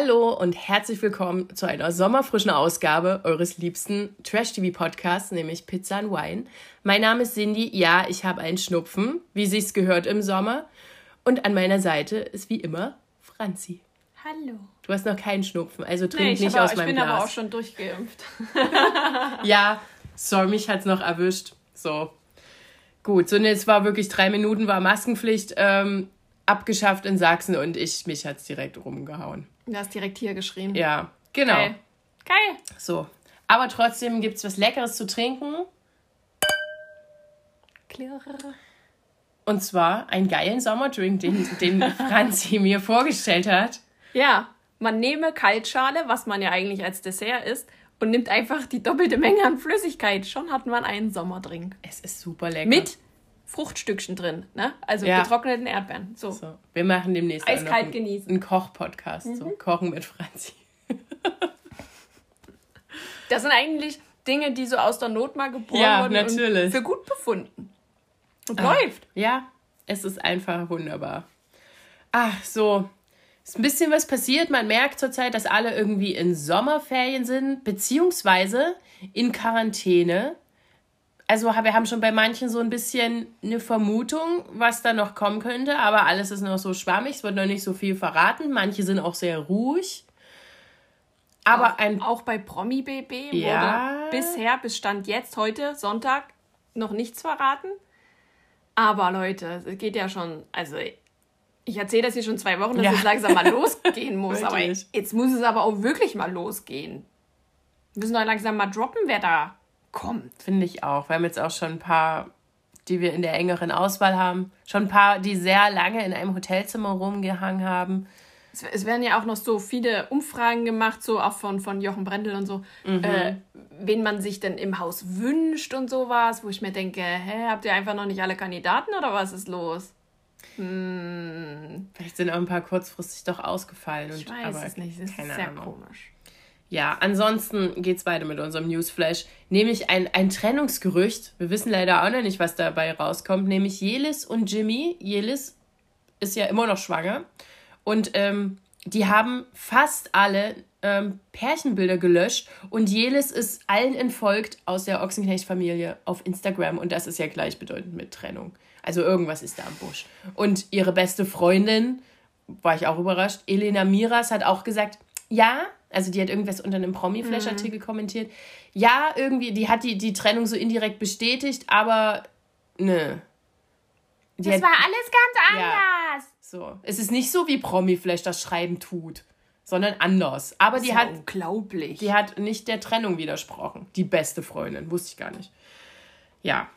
Hallo und herzlich willkommen zu einer sommerfrischen Ausgabe eures liebsten Trash-TV-Podcasts, nämlich Pizza and Wine. Mein Name ist Cindy. Ja, ich habe einen Schnupfen, wie sich's gehört im Sommer. Und an meiner Seite ist wie immer Franzi. Hallo. Du hast noch keinen Schnupfen, also trink Nee, ich, nicht aus ich meinem bin Glas. aber auch schon durchgeimpft. Ja, sorry, mich hat's noch erwischt. So. Gut, so und jetzt war wirklich drei Minuten, war Maskenpflicht ähm, abgeschafft in Sachsen und ich, mich hat's direkt rumgehauen. Du hast direkt hier geschrieben. Ja, genau. Geil. Geil. So. Aber trotzdem gibt's was Leckeres zu trinken. Klirr. Und zwar einen geilen Sommerdrink, den, den Franzi mir vorgestellt hat. Ja, man nehme Kaltschale, was man ja eigentlich als Dessert isst, und nimmt einfach die doppelte Menge an Flüssigkeit. Schon hat man einen Sommerdrink. Es ist super lecker. Mit Fruchtstückchen drin, ne? Also Ja. getrockneten Erdbeeren. So. So, wir machen demnächst Eiskalt einen, genießen. einen Koch-Podcast. So, Kochen mit Franzi. Das sind eigentlich Dinge, die so aus der Not mal geboren Ja, wurden natürlich. und für gut befunden. Und Ah. läuft. Ja, es ist einfach wunderbar. Ach, so. Ist ein bisschen was passiert. Man merkt zurzeit, dass alle irgendwie in Sommerferien sind, beziehungsweise in Quarantäne. Also wir haben schon bei manchen so ein bisschen eine Vermutung, was da noch kommen könnte, aber alles ist noch so schwammig, es wird noch nicht so viel verraten. Manche sind auch sehr ruhig. Aber ein Auch bei Promi BB Ja. wurde bisher, bis Stand jetzt, heute, Sonntag, noch nichts verraten. Aber Leute, es geht ja schon, also ich erzähle das hier schon zwei Wochen, dass Ja. es langsam mal losgehen muss. aber jetzt muss es aber auch wirklich mal losgehen. Wir müssen doch langsam mal droppen, wer da kommt. Finde ich auch. Wir haben jetzt auch schon ein paar, die wir in der engeren Auswahl haben. Schon ein paar, die sehr lange in einem Hotelzimmer rumgehangen haben. Es, es werden ja auch noch so viele Umfragen gemacht, so auch von, von Jochen Brendel und so, Mhm. äh, wen man sich denn im Haus wünscht und sowas, wo ich mir denke, hä, habt ihr einfach noch nicht alle Kandidaten oder was ist los? Hm, Vielleicht sind auch ein paar kurzfristig doch ausgefallen. Und, ich weiß aber es nicht, es ist sehr Ahnung. komisch. Ja, ansonsten geht's weiter mit unserem Newsflash. Nämlich ein, ein Trennungsgerücht. Wir wissen leider auch noch nicht, was dabei rauskommt. Nämlich Jelis und Jimmy. Jelis ist ja immer noch schwanger. Und ähm, die haben fast alle ähm, Pärchenbilder gelöscht. Und Jelis ist allen entfolgt aus der Ochsenknecht-Familie auf Instagram. Und das ist ja gleichbedeutend mit Trennung. Also irgendwas ist da am Busch. Und ihre beste Freundin, war ich auch überrascht, Elena Miras hat auch gesagt, ja, also die hat irgendwas unter einem Promi-Flash-Artikel kommentiert. Ja, irgendwie, die hat die, die Trennung so indirekt bestätigt, aber ne. Die hat, war alles ganz Ja. so. Es ist nicht so, wie Promi-Flash das Schreiben tut, sondern anders. Aber die Die hat, unglaublich. die hat nicht der Trennung widersprochen. Die beste Freundin, wusste ich gar nicht. Ja,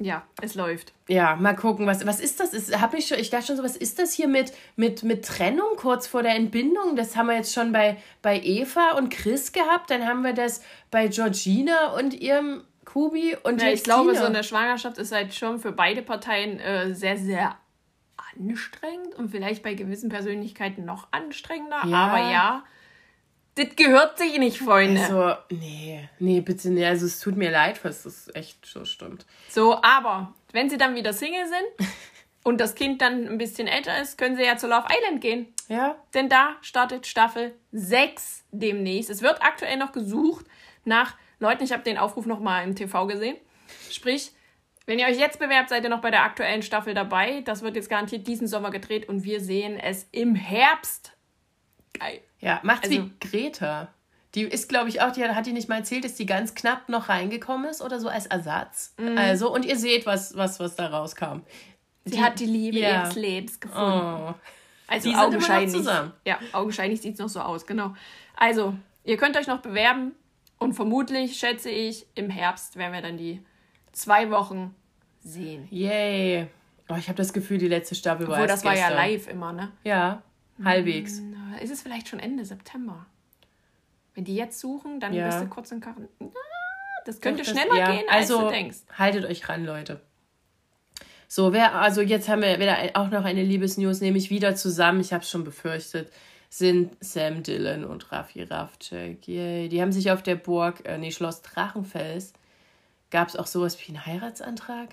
ja, es läuft. ja, mal gucken, was, was ist das? Ist, hab ich, schon, ich dachte schon so, was ist das hier mit, mit, mit Trennung kurz vor der Entbindung? Das haben wir jetzt schon bei, bei Eva und Chris gehabt. Dann haben wir das bei Georgina und ihrem Kubi und Ja, ich glaube, so eine Schwangerschaft ist halt schon für beide Parteien äh, sehr, sehr anstrengend und vielleicht bei gewissen Persönlichkeiten noch anstrengender. Ja. Aber ja, das gehört sich nicht, Freunde. Also, nee, nee, bitte, nee. Also, es tut mir leid, was das echt so stimmt. So, aber wenn sie dann wieder Single sind und das Kind dann ein bisschen älter ist, können sie ja zu Love Island gehen. Ja? Denn da startet Staffel 6 demnächst. Es wird aktuell noch gesucht nach Leuten. Ich habe den Aufruf noch mal im TV gesehen. Sprich, wenn ihr euch jetzt bewerbt, seid ihr noch bei der aktuellen Staffel dabei. Das wird jetzt garantiert diesen Sommer gedreht und wir sehen es im Herbst. Geil. Ja, macht's Also- wie Greta. Die ist, glaube ich, auch, die hat, die nicht mal erzählt, dass die ganz knapp noch reingekommen ist oder so als Ersatz. Mhm. Also, und ihr seht, was, was, was da rauskam. Sie hat die Liebe ja. ihres Lebens gefunden. Oh. Also Die augenscheinlich. zusammen. Ja, augenscheinlich sieht es noch so aus, genau. Also, ihr könnt euch noch bewerben und vermutlich, schätze ich, im Herbst werden wir dann die zwei Wochen sehen. Yay. Oh, ich habe das Gefühl, die letzte Staffel war Obwohl, das war ja live immer, ne? Ja, halbwegs. Na, Ist es vielleicht schon Ende September? Wenn die jetzt suchen, dann Ja. bist du kurz in. Ah, Das könnte Doch, das- schneller ja, gehen, als also, du denkst. Haltet euch ran, Leute. So, wer, also jetzt haben wir wieder auch noch eine Liebesnews, nämlich wieder zusammen, ich habe es schon befürchtet, sind Sam Dillon und Raffi Rafcek. Yay. Die haben sich auf der Burg, äh, nee, Schloss Drachenfels, gab es auch sowas wie einen Heiratsantrag.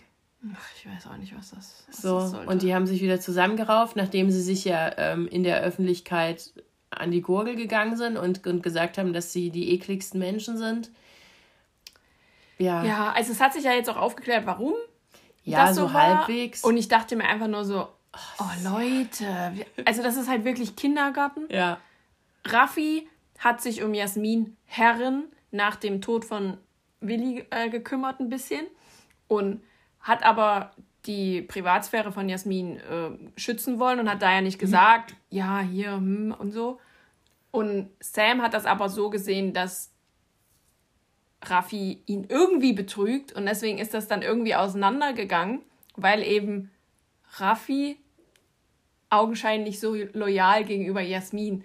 Ach, ich weiß auch nicht, was das, was So, das und die haben sich wieder zusammengerauft, nachdem sie sich ja ähm, in der Öffentlichkeit an die Gurgel gegangen sind und, und gesagt haben, dass sie die ekligsten Menschen sind. Ja, ja, ja, also es hat sich ja jetzt auch aufgeklärt, warum so, das so war. halbwegs. Und ich dachte mir einfach nur so, oh Leute, wir- also das ist halt wirklich Kindergarten. ja, Raffi hat sich um Jasmin Herren nach dem Tod von Willi äh, gekümmert ein bisschen und hat aber die Privatsphäre von Jasmin äh, schützen wollen und hat daher nicht gesagt, ja, hier hm, und so. Und Sam hat das aber so gesehen, dass Raffi ihn irgendwie betrügt und deswegen ist das dann irgendwie auseinandergegangen, weil eben Raffi augenscheinlich so loyal gegenüber Jasmin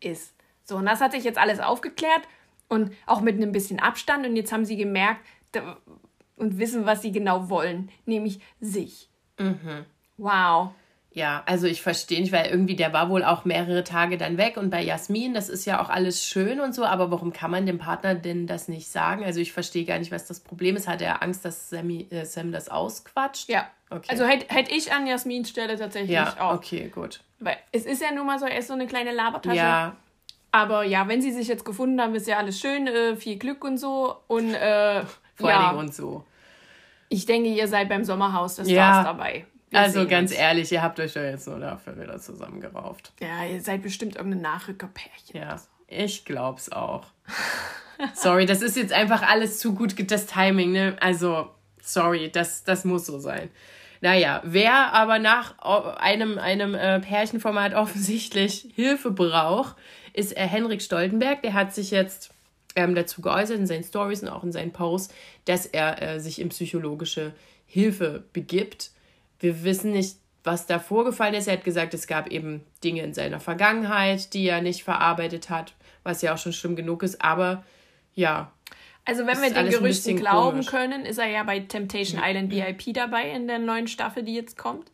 ist. So, und das hat sich jetzt alles aufgeklärt und auch mit einem bisschen Abstand und jetzt haben sie gemerkt da- und wissen, was sie genau wollen, nämlich sich. Wow. ja, also ich verstehe nicht, weil irgendwie der war wohl auch mehrere Tage dann weg und bei Jasmin, das ist ja auch alles schön und so, aber warum kann man dem Partner denn das nicht sagen? Also ich verstehe gar nicht, was das Problem ist. Hat er Angst, dass Sammy, äh, Sam das ausquatscht? Ja. Okay. Also hätte hätt ich an Jasmins Stelle tatsächlich ja, auch. okay, gut. Weil es ist ja nun mal so, er ist so eine kleine Labertasche. Ja, Aber ja, wenn sie sich jetzt gefunden haben, ist ja alles schön, äh, viel Glück und so. Und äh, vor ja, und so. Ich denke, ihr seid beim Sommerhaus des Ja. Stars dabei. Wir Also ganz uns. ehrlich, ihr habt euch ja jetzt nur dafür wieder zusammengerauft. Ja, ihr seid bestimmt irgendein Nachrückerpärchen. Ja, ich glaub's auch. sorry, das ist jetzt einfach alles zu gut, das Timing, ne? Also, sorry, das, das muss so sein. Naja, wer aber nach einem, einem äh, Pärchenformat offensichtlich Hilfe braucht, ist äh, Henrik Stoltenberg. Der hat sich jetzt ähm, dazu geäußert in seinen Stories und auch in seinen Posts, dass er äh, sich in psychologische Hilfe begibt. Wir wissen nicht, was da vorgefallen ist. Er hat gesagt, es gab eben Dinge in seiner Vergangenheit, die er nicht verarbeitet hat, was ja auch schon schlimm genug ist. Aber ja, Also wenn wir den Gerüchten glauben komisch. können, ist er ja bei Temptation Island VIP dabei in der neuen Staffel, die jetzt kommt.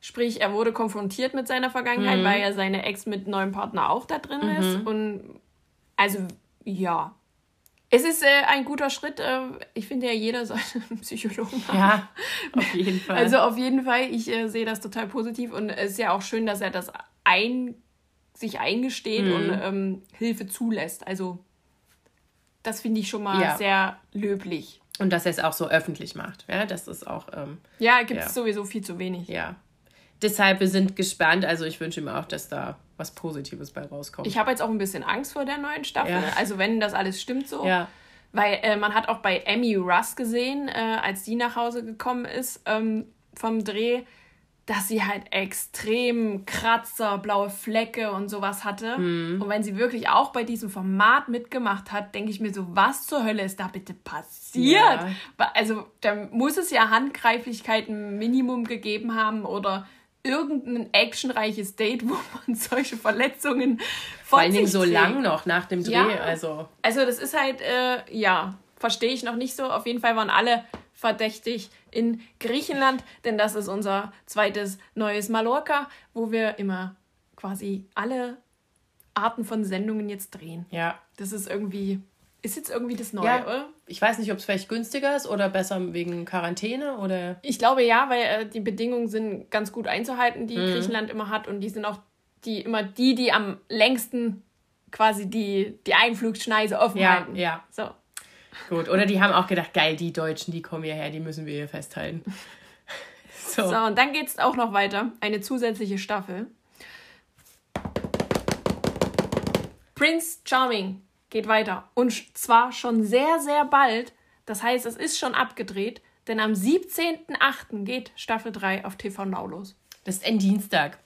Sprich, er wurde konfrontiert mit seiner Vergangenheit, Mhm. weil ja seine Ex mit neuem Partner auch da drin ist. Und also ja. Es ist äh, ein guter Schritt. Äh, ich finde ja, jeder sollte einen Psychologen haben. ja, auf jeden Fall. Also auf jeden Fall, ich äh, sehe das total positiv und es ist ja auch schön, dass er das ein, sich eingesteht Mhm. und ähm, Hilfe zulässt. Also das finde ich schon mal Ja. sehr löblich. und dass er es auch so öffentlich macht. Ja, das ist auch, ähm, Ja, gibt es Ja. sowieso viel zu wenig. ja. Deshalb, wir sind gespannt. Also ich wünsche mir auch, dass da was Positives bei rauskommt. Ich habe jetzt auch ein bisschen Angst vor der neuen Staffel. Ja. Also wenn das alles stimmt so. ja, Weil äh, man hat auch bei Emmy Russ gesehen, äh, als die nach Hause gekommen ist ähm, vom Dreh, dass sie halt extrem Kratzer, blaue Flecke und sowas hatte. Mhm. Und wenn sie wirklich auch bei diesem Format mitgemacht hat, denke ich mir so, was zur Hölle ist da bitte passiert? Ja. Also da muss es ja Handgreiflichkeit ein Minimum gegeben haben oder irgendein actionreiches Date, wo man solche Verletzungen vor von allen Dingen so lang noch nach dem Dreh. Ja. Also Also das ist halt, äh, ja, verstehe ich noch nicht so. Auf jeden Fall waren alle verdächtig in Griechenland, denn das ist unser zweites neues Mallorca, wo wir immer quasi alle Arten von Sendungen jetzt drehen. ja. Das ist irgendwie, ist jetzt irgendwie das Neue, Ja. oder? Ich weiß nicht, ob es vielleicht günstiger ist oder besser wegen Quarantäne oder. Ich glaube ja, weil äh, die Bedingungen sind ganz gut einzuhalten, Mhm. die Griechenland immer hat und die sind auch die immer die, die am längsten quasi die, die Einflugschneise offen Ja, halten. ja. So. Gut. Oder die haben auch gedacht, geil, die Deutschen, die kommen hierher, die müssen wir hier festhalten. So. So, und dann geht es auch noch weiter. Eine zusätzliche Staffel. Prince Charming geht weiter. Und zwar schon sehr, sehr bald. Das heißt, es ist schon abgedreht. Denn am 17.08. geht Staffel 3 auf TV Now los. Das ist ein Dienstag.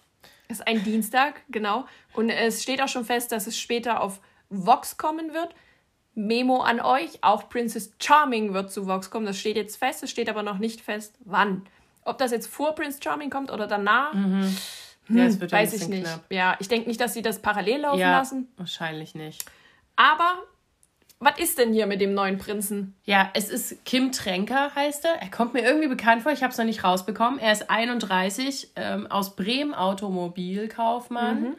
Das ist ein Dienstag, genau. Und es steht auch schon fest, dass es später auf Vox kommen wird. Memo an euch, auch Princess Charming wird zu Vox kommen. Das steht jetzt fest, es steht aber noch nicht fest, wann. Ob das jetzt vor Prince Charming kommt oder danach, wird ein weiß ich nicht. knapp. Ja, ich denke nicht, dass sie das parallel laufen Ja, lassen. wahrscheinlich nicht. Aber was ist denn hier mit dem neuen Prinzen? Ja, es ist Kim Tränker, heißt er. Er kommt mir irgendwie bekannt vor, ich habe es noch nicht rausbekommen. Er ist 31, ähm, aus Bremen, Automobilkaufmann. Mhm.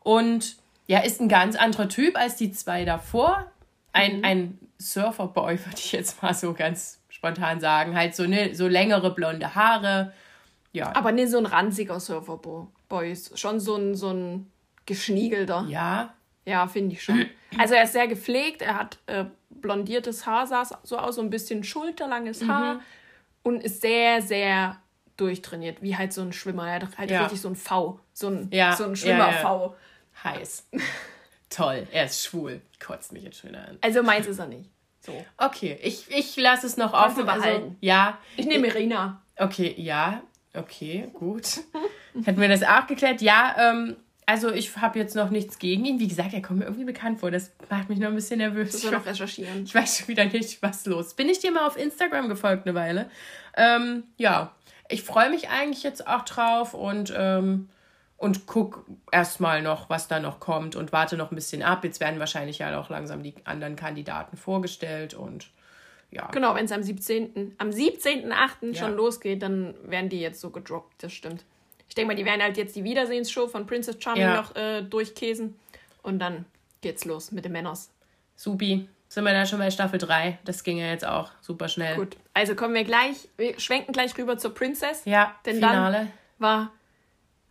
Und ja, ist ein ganz anderer Typ als die zwei davor. Ein, Mhm. ein Surferboy, würde ich jetzt mal so ganz spontan sagen. Halt so, ne, so längere blonde Haare. Ja, Aber nicht so ein ranziger Surferboy. Schon so ein, so ein geschniegelter. ja, Ja, finde ich schon. Also er ist sehr gepflegt, er hat äh, blondiertes Haar, sah so aus, so ein bisschen schulterlanges Mhm. Haar und ist sehr, sehr durchtrainiert, wie halt so ein Schwimmer. Er hat halt Ja. richtig so ein V, so ein, Ja, so ein ja, Schwimmer-V. heiß. Toll, er ist schwul. Kotzt mich jetzt schon wieder an. Also meins ist er nicht. So. Okay, ich, ich lasse es noch Kannst offen. Also, behalten. ja, Ich nehme Irina. Okay, ja, okay, gut. Hätten wir das auch geklärt? Ja, ähm, also ich habe jetzt noch nichts gegen ihn. Wie gesagt, er kommt mir irgendwie bekannt vor. Das macht mich noch ein bisschen nervös. Müssen wir noch recherchieren. Ich weiß schon wieder nicht, was los ist. Bin ich dir mal auf Instagram gefolgt eine Weile? Ähm, ja, ich freue mich eigentlich jetzt auch drauf und, ähm, und guck erstmal noch, was da noch kommt und warte noch ein bisschen ab. Jetzt werden wahrscheinlich ja auch langsam die anderen Kandidaten vorgestellt und ja. Genau, wenn es am 17. am 17.8. Ja. schon losgeht, dann werden die jetzt so gedroppt, das stimmt. Ich denke mal, die werden halt jetzt die Wiedersehensshow von Princess Charming Ja. noch äh, durchkäsen und dann geht's los mit den Männers. Supi. Sind wir da schon bei Staffel 3? Das ging ja jetzt auch super schnell. Gut, also kommen wir gleich, wir schwenken gleich rüber zur Princess. Ja, Denn Finale. dann war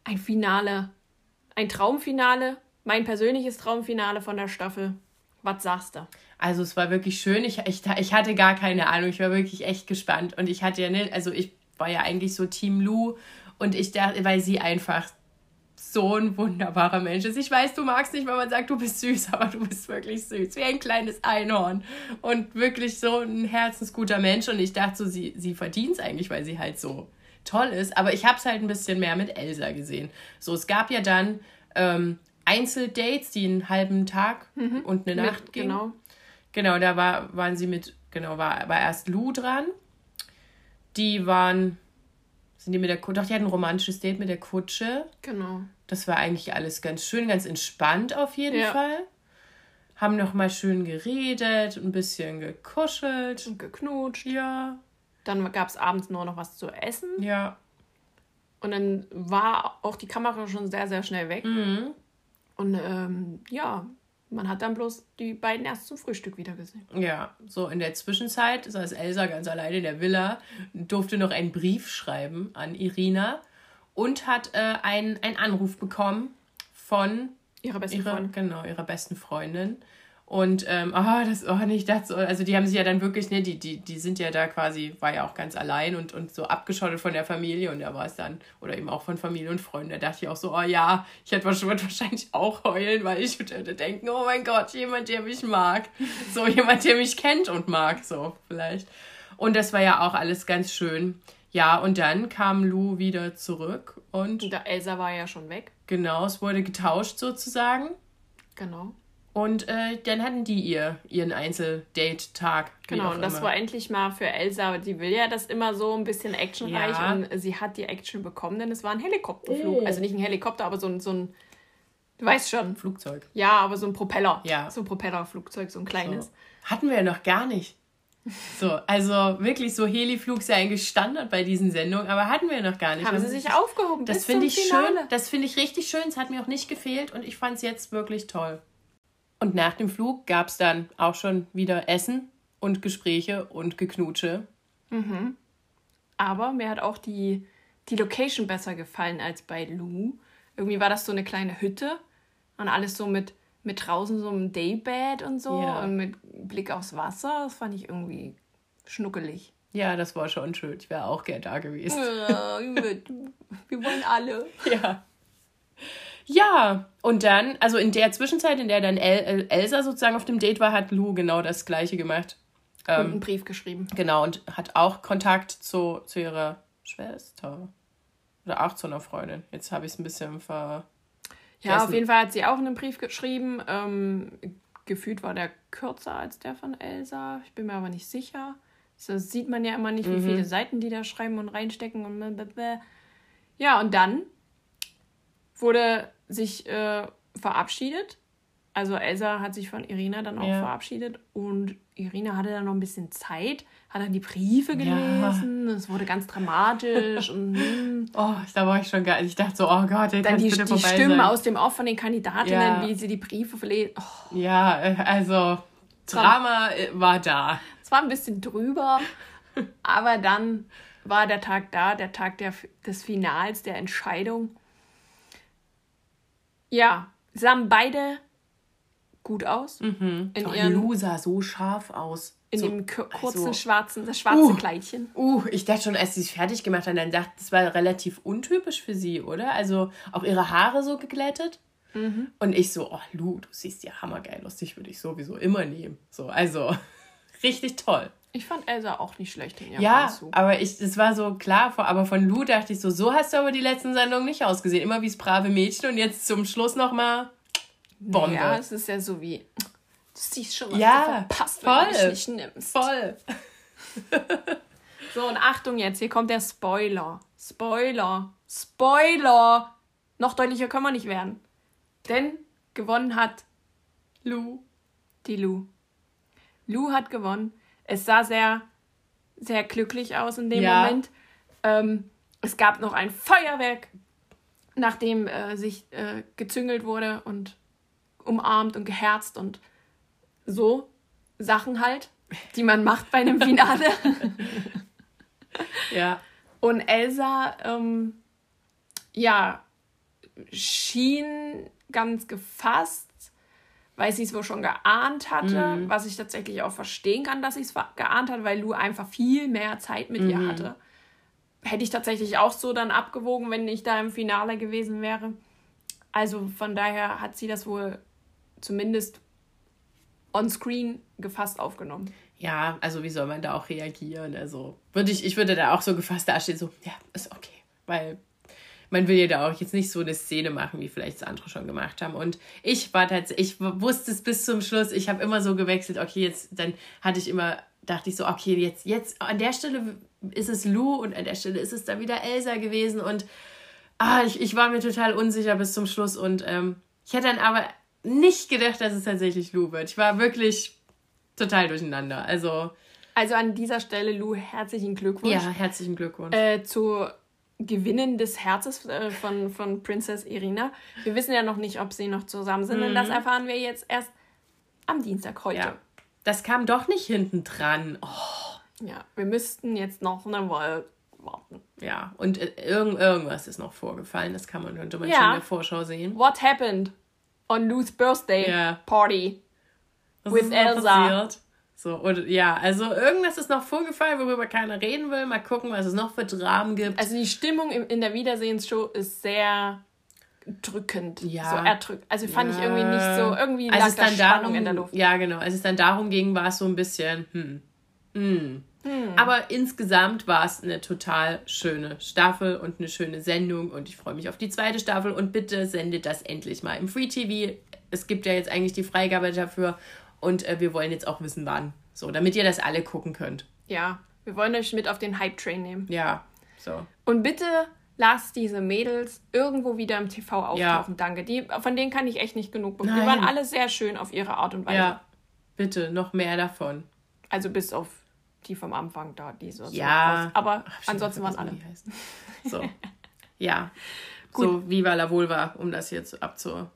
ein Finale, ein Traumfinale, mein persönliches Traumfinale von der Staffel. Was sagst du? Also es war wirklich schön. Ich, ich, ich hatte gar keine Ahnung. Ich war wirklich echt gespannt. Und ich hatte ja nicht, also ich war ja eigentlich so Team Lou und ich dachte, weil sie einfach so ein wunderbarer Mensch ist. Ich weiß, du magst nicht, wenn man sagt, du bist süß, aber du bist wirklich süß. Wie ein kleines Einhorn. Und wirklich so ein herzensguter Mensch. Und ich dachte so, sie, sie verdient es eigentlich, weil sie halt so toll ist. Aber ich habe es halt ein bisschen mehr mit Elsa gesehen. So, es gab ja dann ähm, Einzeldates, die einen halben Tag und eine Nacht Mit, gingen. genau. Genau, da war, waren sie mit, genau, war, war erst Lou dran. Die waren, sind die mit der Kutsche, doch, die hatten ein romantisches Date mit der Kutsche. Genau. Das war eigentlich alles ganz schön, ganz entspannt auf jeden Ja. Fall. Haben noch mal schön geredet, ein bisschen gekuschelt. Und geknutscht. Ja, Dann gab es abends nur noch was zu essen. ja. Und dann war auch die Kamera schon sehr, sehr schnell weg. Mhm. Und ähm, ja, man hat dann bloß die beiden erst zum Frühstück wieder gesehen. Ja, so in der Zwischenzeit saß Elsa ganz alleine in der Villa, durfte noch einen Brief schreiben an Irina und hat äh, einen, einen Anruf bekommen von Ihre beste ihrer, Freundin. genau, ihrer besten Freundin. Und, ähm, oh, das, oh, nicht das, so- also die haben sich ja dann wirklich, ne, die, die, die sind ja da quasi, war ja auch ganz allein und, und so abgeschottet von der Familie und da war es dann, oder eben auch von Familie und Freunden, da dachte ich auch so, oh ja, ich hätte wahrscheinlich wahrscheinlich auch heulen, weil ich würde denken, oh mein Gott, jemand, der mich mag. So jemand, der mich kennt und mag, so vielleicht. Und das war ja auch alles ganz schön. Ja, und dann kam Lou wieder zurück und Und der Elsa war ja schon weg. genau, es wurde getauscht sozusagen. Genau. Und äh, dann hatten die ihr ihren Einzeldate-Tag. Genau, und das immer. war endlich mal für Elsa, die will ja das immer so ein bisschen actionreich Ja. und sie hat die Action bekommen, denn es war ein Helikopterflug. Oh. Also nicht ein Helikopter, aber so ein, so ein, du weißt schon, Flugzeug. ja, aber so ein Propeller. Ja. So ein Propellerflugzeug, so ein kleines. So. Hatten wir ja noch gar nicht. So, also wirklich so Heliflug ist ja eigentlich Standard bei diesen Sendungen, aber hatten wir noch gar nicht. Haben sie sich aufgehoben. Das finde ich Finale. schön. Das finde ich richtig schön. Es hat mir auch nicht gefehlt und ich fand es jetzt wirklich toll. Und nach dem Flug gab es dann auch schon wieder Essen und Gespräche und Geknutsche. Aber mir hat auch die, die Location besser gefallen als bei Lou. Irgendwie war das so eine kleine Hütte und alles so mit, mit draußen so einem Daybed und so Ja. und mit Blick aufs Wasser. Das fand ich irgendwie schnuckelig. Ja, das war schon schön. Ich wäre auch gern da gewesen. Wir wollen alle. Ja. Ja, und dann, also in der Zwischenzeit, in der dann El El Elsa sozusagen auf dem Date war, hat Lou genau das Gleiche gemacht. Und Ähm, einen Brief geschrieben. genau, und hat auch Kontakt zu, zu ihrer Schwester. Oder auch zu einer Freundin. Jetzt habe ich es ein bisschen ver. Ja, auf jeden Fall hat sie auch einen Brief geschrieben. Ähm, gefühlt war der kürzer als der von Elsa. Ich bin mir aber nicht sicher. Das sieht man ja immer nicht, wie viele Seiten die da schreiben und reinstecken und blablabla. Ja, und dann wurde sich äh, verabschiedet Also Elsa hat sich von Irina dann auch Ja. verabschiedet und Irina hatte dann noch ein bisschen Zeit, hat dann die Briefe Ja. gelesen, es wurde ganz dramatisch und hm. Oh, da war ich schon geil. Ich dachte so, oh Gott, der dann die, bitte die Stimmen sein. aus dem Off von den Kandidatinnen, Ja. wie sie die Briefe verlesen. Oh, Ja, äh, also Drama äh, war da. es war ein bisschen drüber, aber dann war der Tag da, der Tag der, des Finals, der Entscheidung. Ja, sahen beide gut aus. In oh, ihren Lou sah so scharf aus. In so, dem ku- kurzen also, schwarzen, das schwarze Uh. Kleidchen. Uh, ich dachte schon, als sie es fertig gemacht hat, dann dachte das war relativ untypisch für sie, oder? Also auch ihre Haare so geglättet. Mhm. Und ich so, oh Lu, du siehst ja hammergeil aus, dich würde ich sowieso immer nehmen. So, also richtig toll. Ich fand Elsa auch nicht schlecht in ihrem Ja, Anzug. aber ich, das war so klar, aber von Lu dachte ich so, so hast du aber die letzten Sendungen nicht ausgesehen. Immer wie das brave Mädchen und jetzt zum Schluss nochmal Bombe. Ja, es ist ja so wie, du siehst schon, was Ja, du verpasst, wenn du voll. mich nicht nimmst. Voll. So, und Achtung jetzt, hier kommt der Spoiler. Spoiler. Spoiler. Noch deutlicher können wir nicht werden. Denn gewonnen hat Lu. die Lu. Lu hat gewonnen. Es sah sehr, sehr glücklich aus in dem Ja. Moment. Ähm, es gab noch ein Feuerwerk, nachdem äh, sich äh, gezüngelt wurde und umarmt und geherzt und so Sachen halt, die man macht bei einem Finale. Ja. Und Elsa, ähm, ja, schien ganz gefasst, weil sie es wohl schon geahnt hatte, Mhm. was ich tatsächlich auch verstehen kann, dass sie es geahnt hat, weil Lou einfach viel mehr Zeit mit Mhm. ihr hatte. Hätte ich tatsächlich auch so dann abgewogen, wenn ich da im Finale gewesen wäre. Also von daher hat sie das wohl zumindest on screen gefasst aufgenommen. Ja, also wie soll man da auch reagieren? Also würde ich, ich würde da auch so gefasst dastehen, so, ja, ist okay. Weil man will ja da auch jetzt nicht so eine Szene machen, wie vielleicht es andere schon gemacht haben. Und ich war tatsächlich, ich wusste es bis zum Schluss, ich habe immer so gewechselt, okay, jetzt, dann hatte ich immer, dachte ich so, okay, jetzt, jetzt an der Stelle ist es Lou und an der Stelle ist es dann wieder Elsa gewesen und ah, ich, ich war mir total unsicher bis zum Schluss und ähm, ich hätte dann aber nicht gedacht, dass es tatsächlich Lou wird. Ich war wirklich total durcheinander. Also, Also an dieser Stelle, Lou, herzlichen Glückwunsch. ja, herzlichen Glückwunsch. äh, zu Gewinnen des Herzens äh, von, von Princess Irina. Wir wissen ja noch nicht, ob sie noch zusammen sind, und das erfahren wir jetzt erst am Dienstag heute. Mhm. ja. Das kam doch nicht hinten dran. Oh, Ja, wir müssten jetzt noch eine Woche warten. ja, und äh, irgend, irgendwas ist noch vorgefallen. Das kann man, könnte man Ja. schon in der Vorschau sehen. What happened on Lou's birthday Ja. party? Was With Elsa. passiert? So, und ja, also irgendwas ist noch vorgefallen, worüber keiner reden will. Mal gucken, was es noch für Dramen gibt. Also die Stimmung im, in der Wiedersehensshow ist sehr drückend. Ja. So erdrückend. Also fand ich irgendwie nicht so, irgendwie Als lag es da dann Spannung darum, in der Luft. Ja, genau. Als es dann darum ging, war es so ein bisschen, hm, hm. Aber insgesamt war es eine total schöne Staffel und eine schöne Sendung und ich freue mich auf die zweite Staffel und bitte sendet das endlich mal im Free TV. Es gibt ja jetzt eigentlich die Freigabe dafür und äh, wir wollen jetzt auch wissen, wann. So, damit ihr das alle gucken könnt. Ja, wir wollen euch mit auf den Hype-Train nehmen. Ja, so. Und bitte lasst diese Mädels irgendwo wieder im TV auftauchen. Ja. Danke. Die, von denen kann ich echt nicht genug bekommen. Die waren alle sehr schön auf ihre Art und Weise. Ja, bitte, noch mehr davon. Also bis auf die vom Anfang da, die so. Ja. So aber Ach, ansonsten waren alle. So. Ja. So, Viva la Vulva, um das jetzt abzu.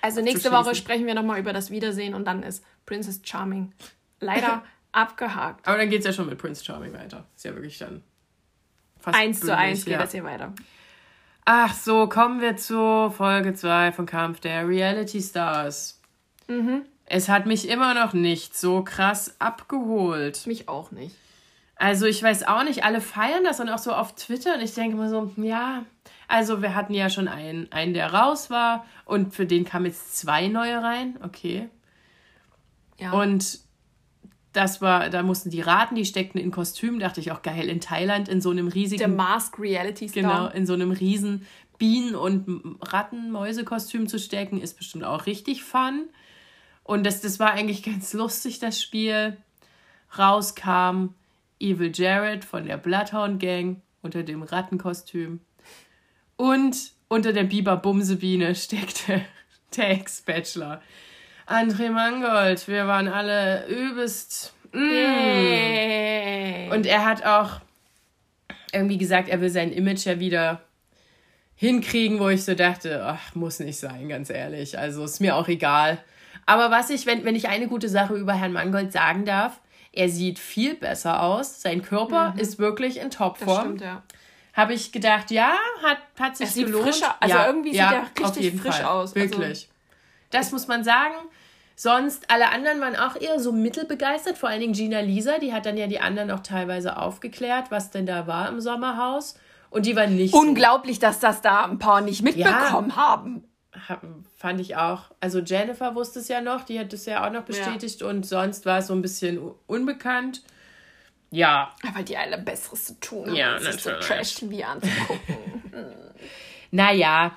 Also nächste. Woche sprechen wir nochmal über das Wiedersehen und dann ist Princess Charming leider abgehakt. Aber dann geht es ja schon mit Prince Charming weiter. Ist ja wirklich dann fast Eins zu eins geht ja. das hier weiter. Ach so, kommen wir zu Folge 2 von Kampf der Reality Stars. Mhm. Es hat mich immer noch nicht so krass abgeholt. Mich auch nicht. Also ich weiß auch nicht, alle feiern das und auch so auf Twitter und ich denke immer so, ja, also wir hatten ja schon einen, einen, der raus war und für den kamen jetzt zwei neue rein, okay. Ja. Und das war, da mussten die raten, die steckten in Kostüm, dachte ich auch geil, in Thailand in so einem riesigen der Mask Reality Star. Genau, in so einem riesen Bienen- und Ratten-Mäusekostüm zu stecken, ist bestimmt auch richtig fun. Und das, das war eigentlich ganz lustig, das Spiel. Rauskam Evil Jared von der Bloodhound Gang unter dem Rattenkostüm. Und unter der Biber Bumsebiene steckte Der Ex-Bachelor. André Mangold, wir waren alle übelst. Mm. Und er hat auch irgendwie gesagt, er will sein Image ja wieder hinkriegen, wo ich so dachte, ach, muss nicht sein, ganz ehrlich. Also ist mir auch egal. Aber was ich, wenn, wenn ich eine gute Sache über Herrn Mangold sagen darf, er sieht viel besser aus. Sein Körper mhm. ist wirklich in Topform. Das stimmt, ja. Habe ich gedacht, ja, hat, hat sich er sieht gelohnt. Frischer, also ja, irgendwie sieht ja, er richtig frisch Fall. aus. Also wirklich. Also, das muss man sagen. Sonst, alle anderen waren auch eher so mittelbegeistert, vor allen Dingen Gina Lisa, die hat dann ja die anderen auch teilweise aufgeklärt, was denn da war im Sommerhaus. Und die waren nicht. Unglaublich, so. dass das da ein paar nicht mitbekommen ja, haben. Fand ich auch. Also Jennifer wusste es ja noch, die hat es ja auch noch bestätigt ja. und sonst war es so ein bisschen unbekannt. Ja. weil die alle Besseres zu tun haben, ja, als sich so Trash-TV anzugucken. naja,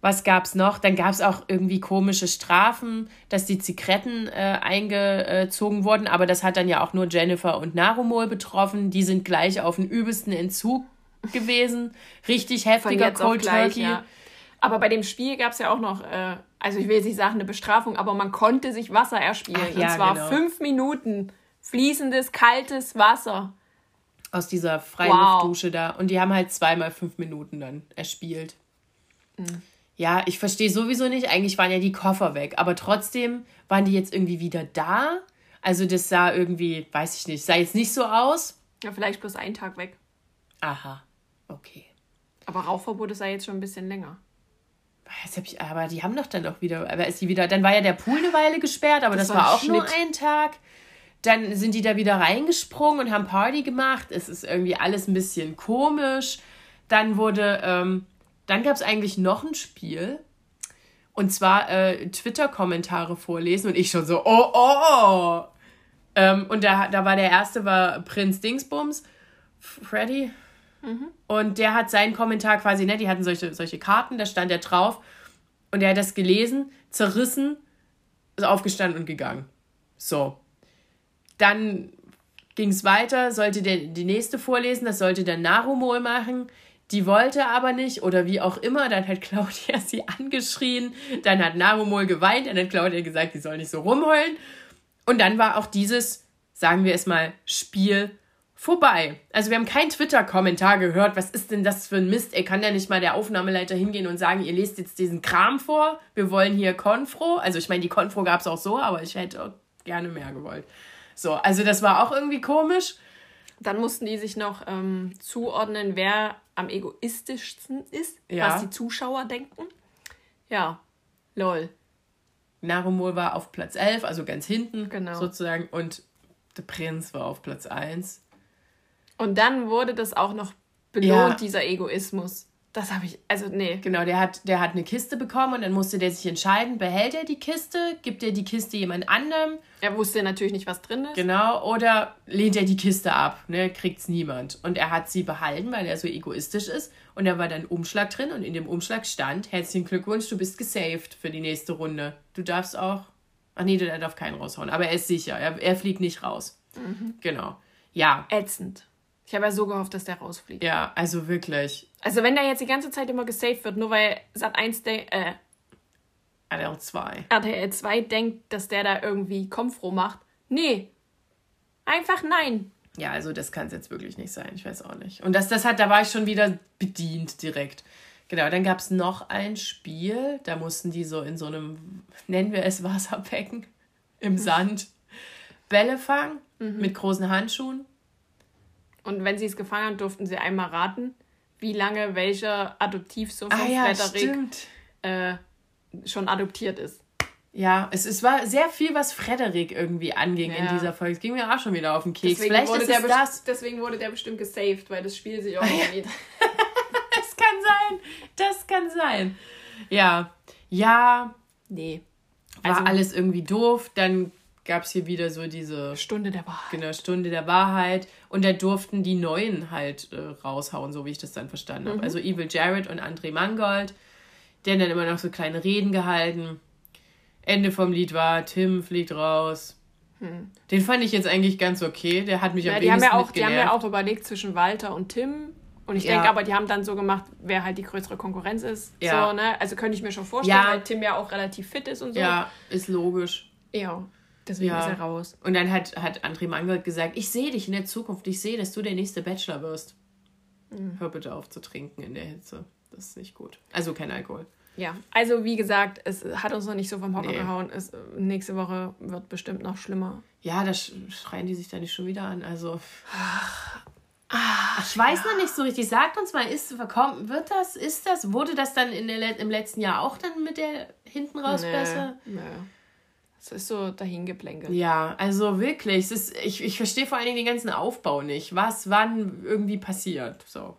was gab's noch? Dann gab es auch irgendwie komische Strafen, dass die Zigaretten äh, eingezogen wurden, aber das hat dann ja auch nur Jennifer und Narumol betroffen. Die sind gleich auf den übelsten Entzug gewesen. Richtig heftiger Cold gleich, Turkey. Ja. Aber bei dem Spiel gab es ja auch noch, äh, also ich will jetzt nicht sagen eine Bestrafung, aber man konnte sich Wasser erspielen. Ach, ja, und zwar genau. fünf Minuten fließendes, kaltes Wasser. Aus dieser Freiluftdusche wow. da. Und die haben halt zweimal fünf Minuten dann erspielt. Mhm. Ja, ich verstehe sowieso nicht. Eigentlich waren ja die Koffer weg. Aber trotzdem waren die jetzt irgendwie wieder da. Also das sah irgendwie, weiß ich nicht, sah jetzt nicht so aus. Ja, vielleicht bloß einen Tag weg. Aha, okay. Aber Rauchverbot ja jetzt schon ein bisschen länger. Ich, aber die haben doch dann auch wieder, aber ist die wieder, dann war ja der Pool eine Weile gesperrt, aber das, das war, war auch Schnitt. nur ein Tag. Dann sind die da wieder reingesprungen und haben Party gemacht. Es ist irgendwie alles ein bisschen komisch. Dann wurde, ähm, dann gab es eigentlich noch ein Spiel. Und zwar äh, Twitter-Kommentare vorlesen und ich schon so, oh, oh, oh. Ähm, und da, da war der erste, war Prinz Dingsbums, Freddy. Mhm. Und der hat seinen Kommentar quasi, ne, die hatten solche, solche Karten, da stand er drauf. Und er hat das gelesen, zerrissen, ist aufgestanden und gegangen. So. Dann ging es weiter, sollte der die nächste vorlesen, das sollte der Narumol machen. Die wollte aber nicht oder wie auch immer. Dann hat Claudia sie angeschrien. Dann hat Narumol geweint. Dann hat Claudia gesagt, sie soll nicht so rumheulen. Und dann war auch dieses, sagen wir es mal, Spiel vorbei. Also wir haben keinen Twitter-Kommentar gehört. Was ist denn das für ein Mist? Ey, kann ja nicht mal der Aufnahmeleiter hingehen und sagen, ihr lest jetzt diesen Kram vor. Wir wollen hier Konfro. Also ich meine, die Konfro gab es auch so, aber ich hätte gerne mehr gewollt. So, also das war auch irgendwie komisch. Dann mussten die sich noch ähm, zuordnen, wer am egoistischsten ist, ja. was die Zuschauer denken. Ja, lol. Narumol war auf Platz 11, also ganz hinten genau. sozusagen. Und der Prinz war auf Platz 1. Und dann wurde das auch noch belohnt, ja. dieser Egoismus. Das habe ich, also nee. Genau, der hat, der hat eine Kiste bekommen und dann musste der sich entscheiden, behält er die Kiste, gibt er die Kiste jemand anderem. Er wusste natürlich nicht, was drin ist. Genau, oder lehnt er die Kiste ab, ne, kriegt's niemand. Und er hat sie behalten, weil er so egoistisch ist. Und da war dann Umschlag drin und in dem Umschlag stand, herzlichen Glückwunsch, du bist gesaved für die nächste Runde. Du darfst auch, ach nee, der darf keinen raushauen, aber er ist sicher, er, er fliegt nicht raus. Mhm. Genau, ja. Ätzend. Ich habe ja so gehofft, dass der rausfliegt. Ja, also wirklich. Also wenn der jetzt die ganze Zeit immer gesaved wird, nur weil Sat 1 äh, RTL 2. RTL 2 denkt, dass der da irgendwie Konfro macht. Nee. Einfach nein. Ja, also das kann es jetzt wirklich nicht sein. Ich weiß auch nicht. Und das, das hat, da war ich schon wieder bedient direkt. Genau, dann gab es noch ein Spiel. Da mussten die so in so einem, nennen wir es Wasserbecken, im Sand, Bälle fangen mhm. mit großen Handschuhen. Und wenn sie es gefangen haben, durften sie einmal raten, wie lange welcher Adoptivsohn von ah, ja, Frederik äh, schon adoptiert ist. Ja, es, es war sehr viel, was Frederik irgendwie anging ja. in dieser Folge. Es ging mir auch schon wieder auf den Keks. Deswegen Vielleicht ist es das. Deswegen wurde der bestimmt gesaved, weil das Spiel sich auch irgendwie. das kann sein. Das kann sein. Ja. Ja. Nee. War also, alles irgendwie doof. Dann gab es hier wieder so diese Stunde der Wahrheit. Genau, Stunde der Wahrheit. Und da durften die Neuen halt äh, raushauen, so wie ich das dann verstanden mhm. habe. Also Evil Jared und André Mangold. Der dann immer noch so kleine Reden gehalten. Ende vom Lied war, Tim fliegt raus. Hm. Den fand ich jetzt eigentlich ganz okay. Der hat mich ja, am die haben ja auch, Die haben ja auch überlegt zwischen Walter und Tim. Und Und ich Ja. denke aber, die haben dann so gemacht, wer halt die größere Konkurrenz ist. Ja. So, ne? Also könnte ich mir schon vorstellen, Ja. weil Tim ja auch relativ fit ist und so. Ja, ist logisch. Ja, deswegen Ja. ist er raus. Und dann hat, hat André Mangold gesagt, ich sehe dich in der Zukunft, ich sehe, dass du der nächste Bachelor wirst. Mhm. Hör bitte auf zu trinken in der Hitze. Das ist nicht gut. Also kein Alkohol. Ja, also wie gesagt, es hat uns noch nicht so vom Hocker Nee. gehauen. Es, nächste Woche wird bestimmt noch schlimmer. Ja, da sch- schreien die sich da nicht schon wieder an. Also. Ach, ich weiß noch nicht so richtig. Sagt uns mal, ist, komm, wird das, ist das, wurde das dann in der, im letzten Jahr auch dann mit der hinten raus besser? Nee. Es ist so dahingeplänkelt. Ja, also wirklich. Es ist, ich, ich verstehe vor allen Dingen den ganzen Aufbau nicht. Was, wann irgendwie passiert. So.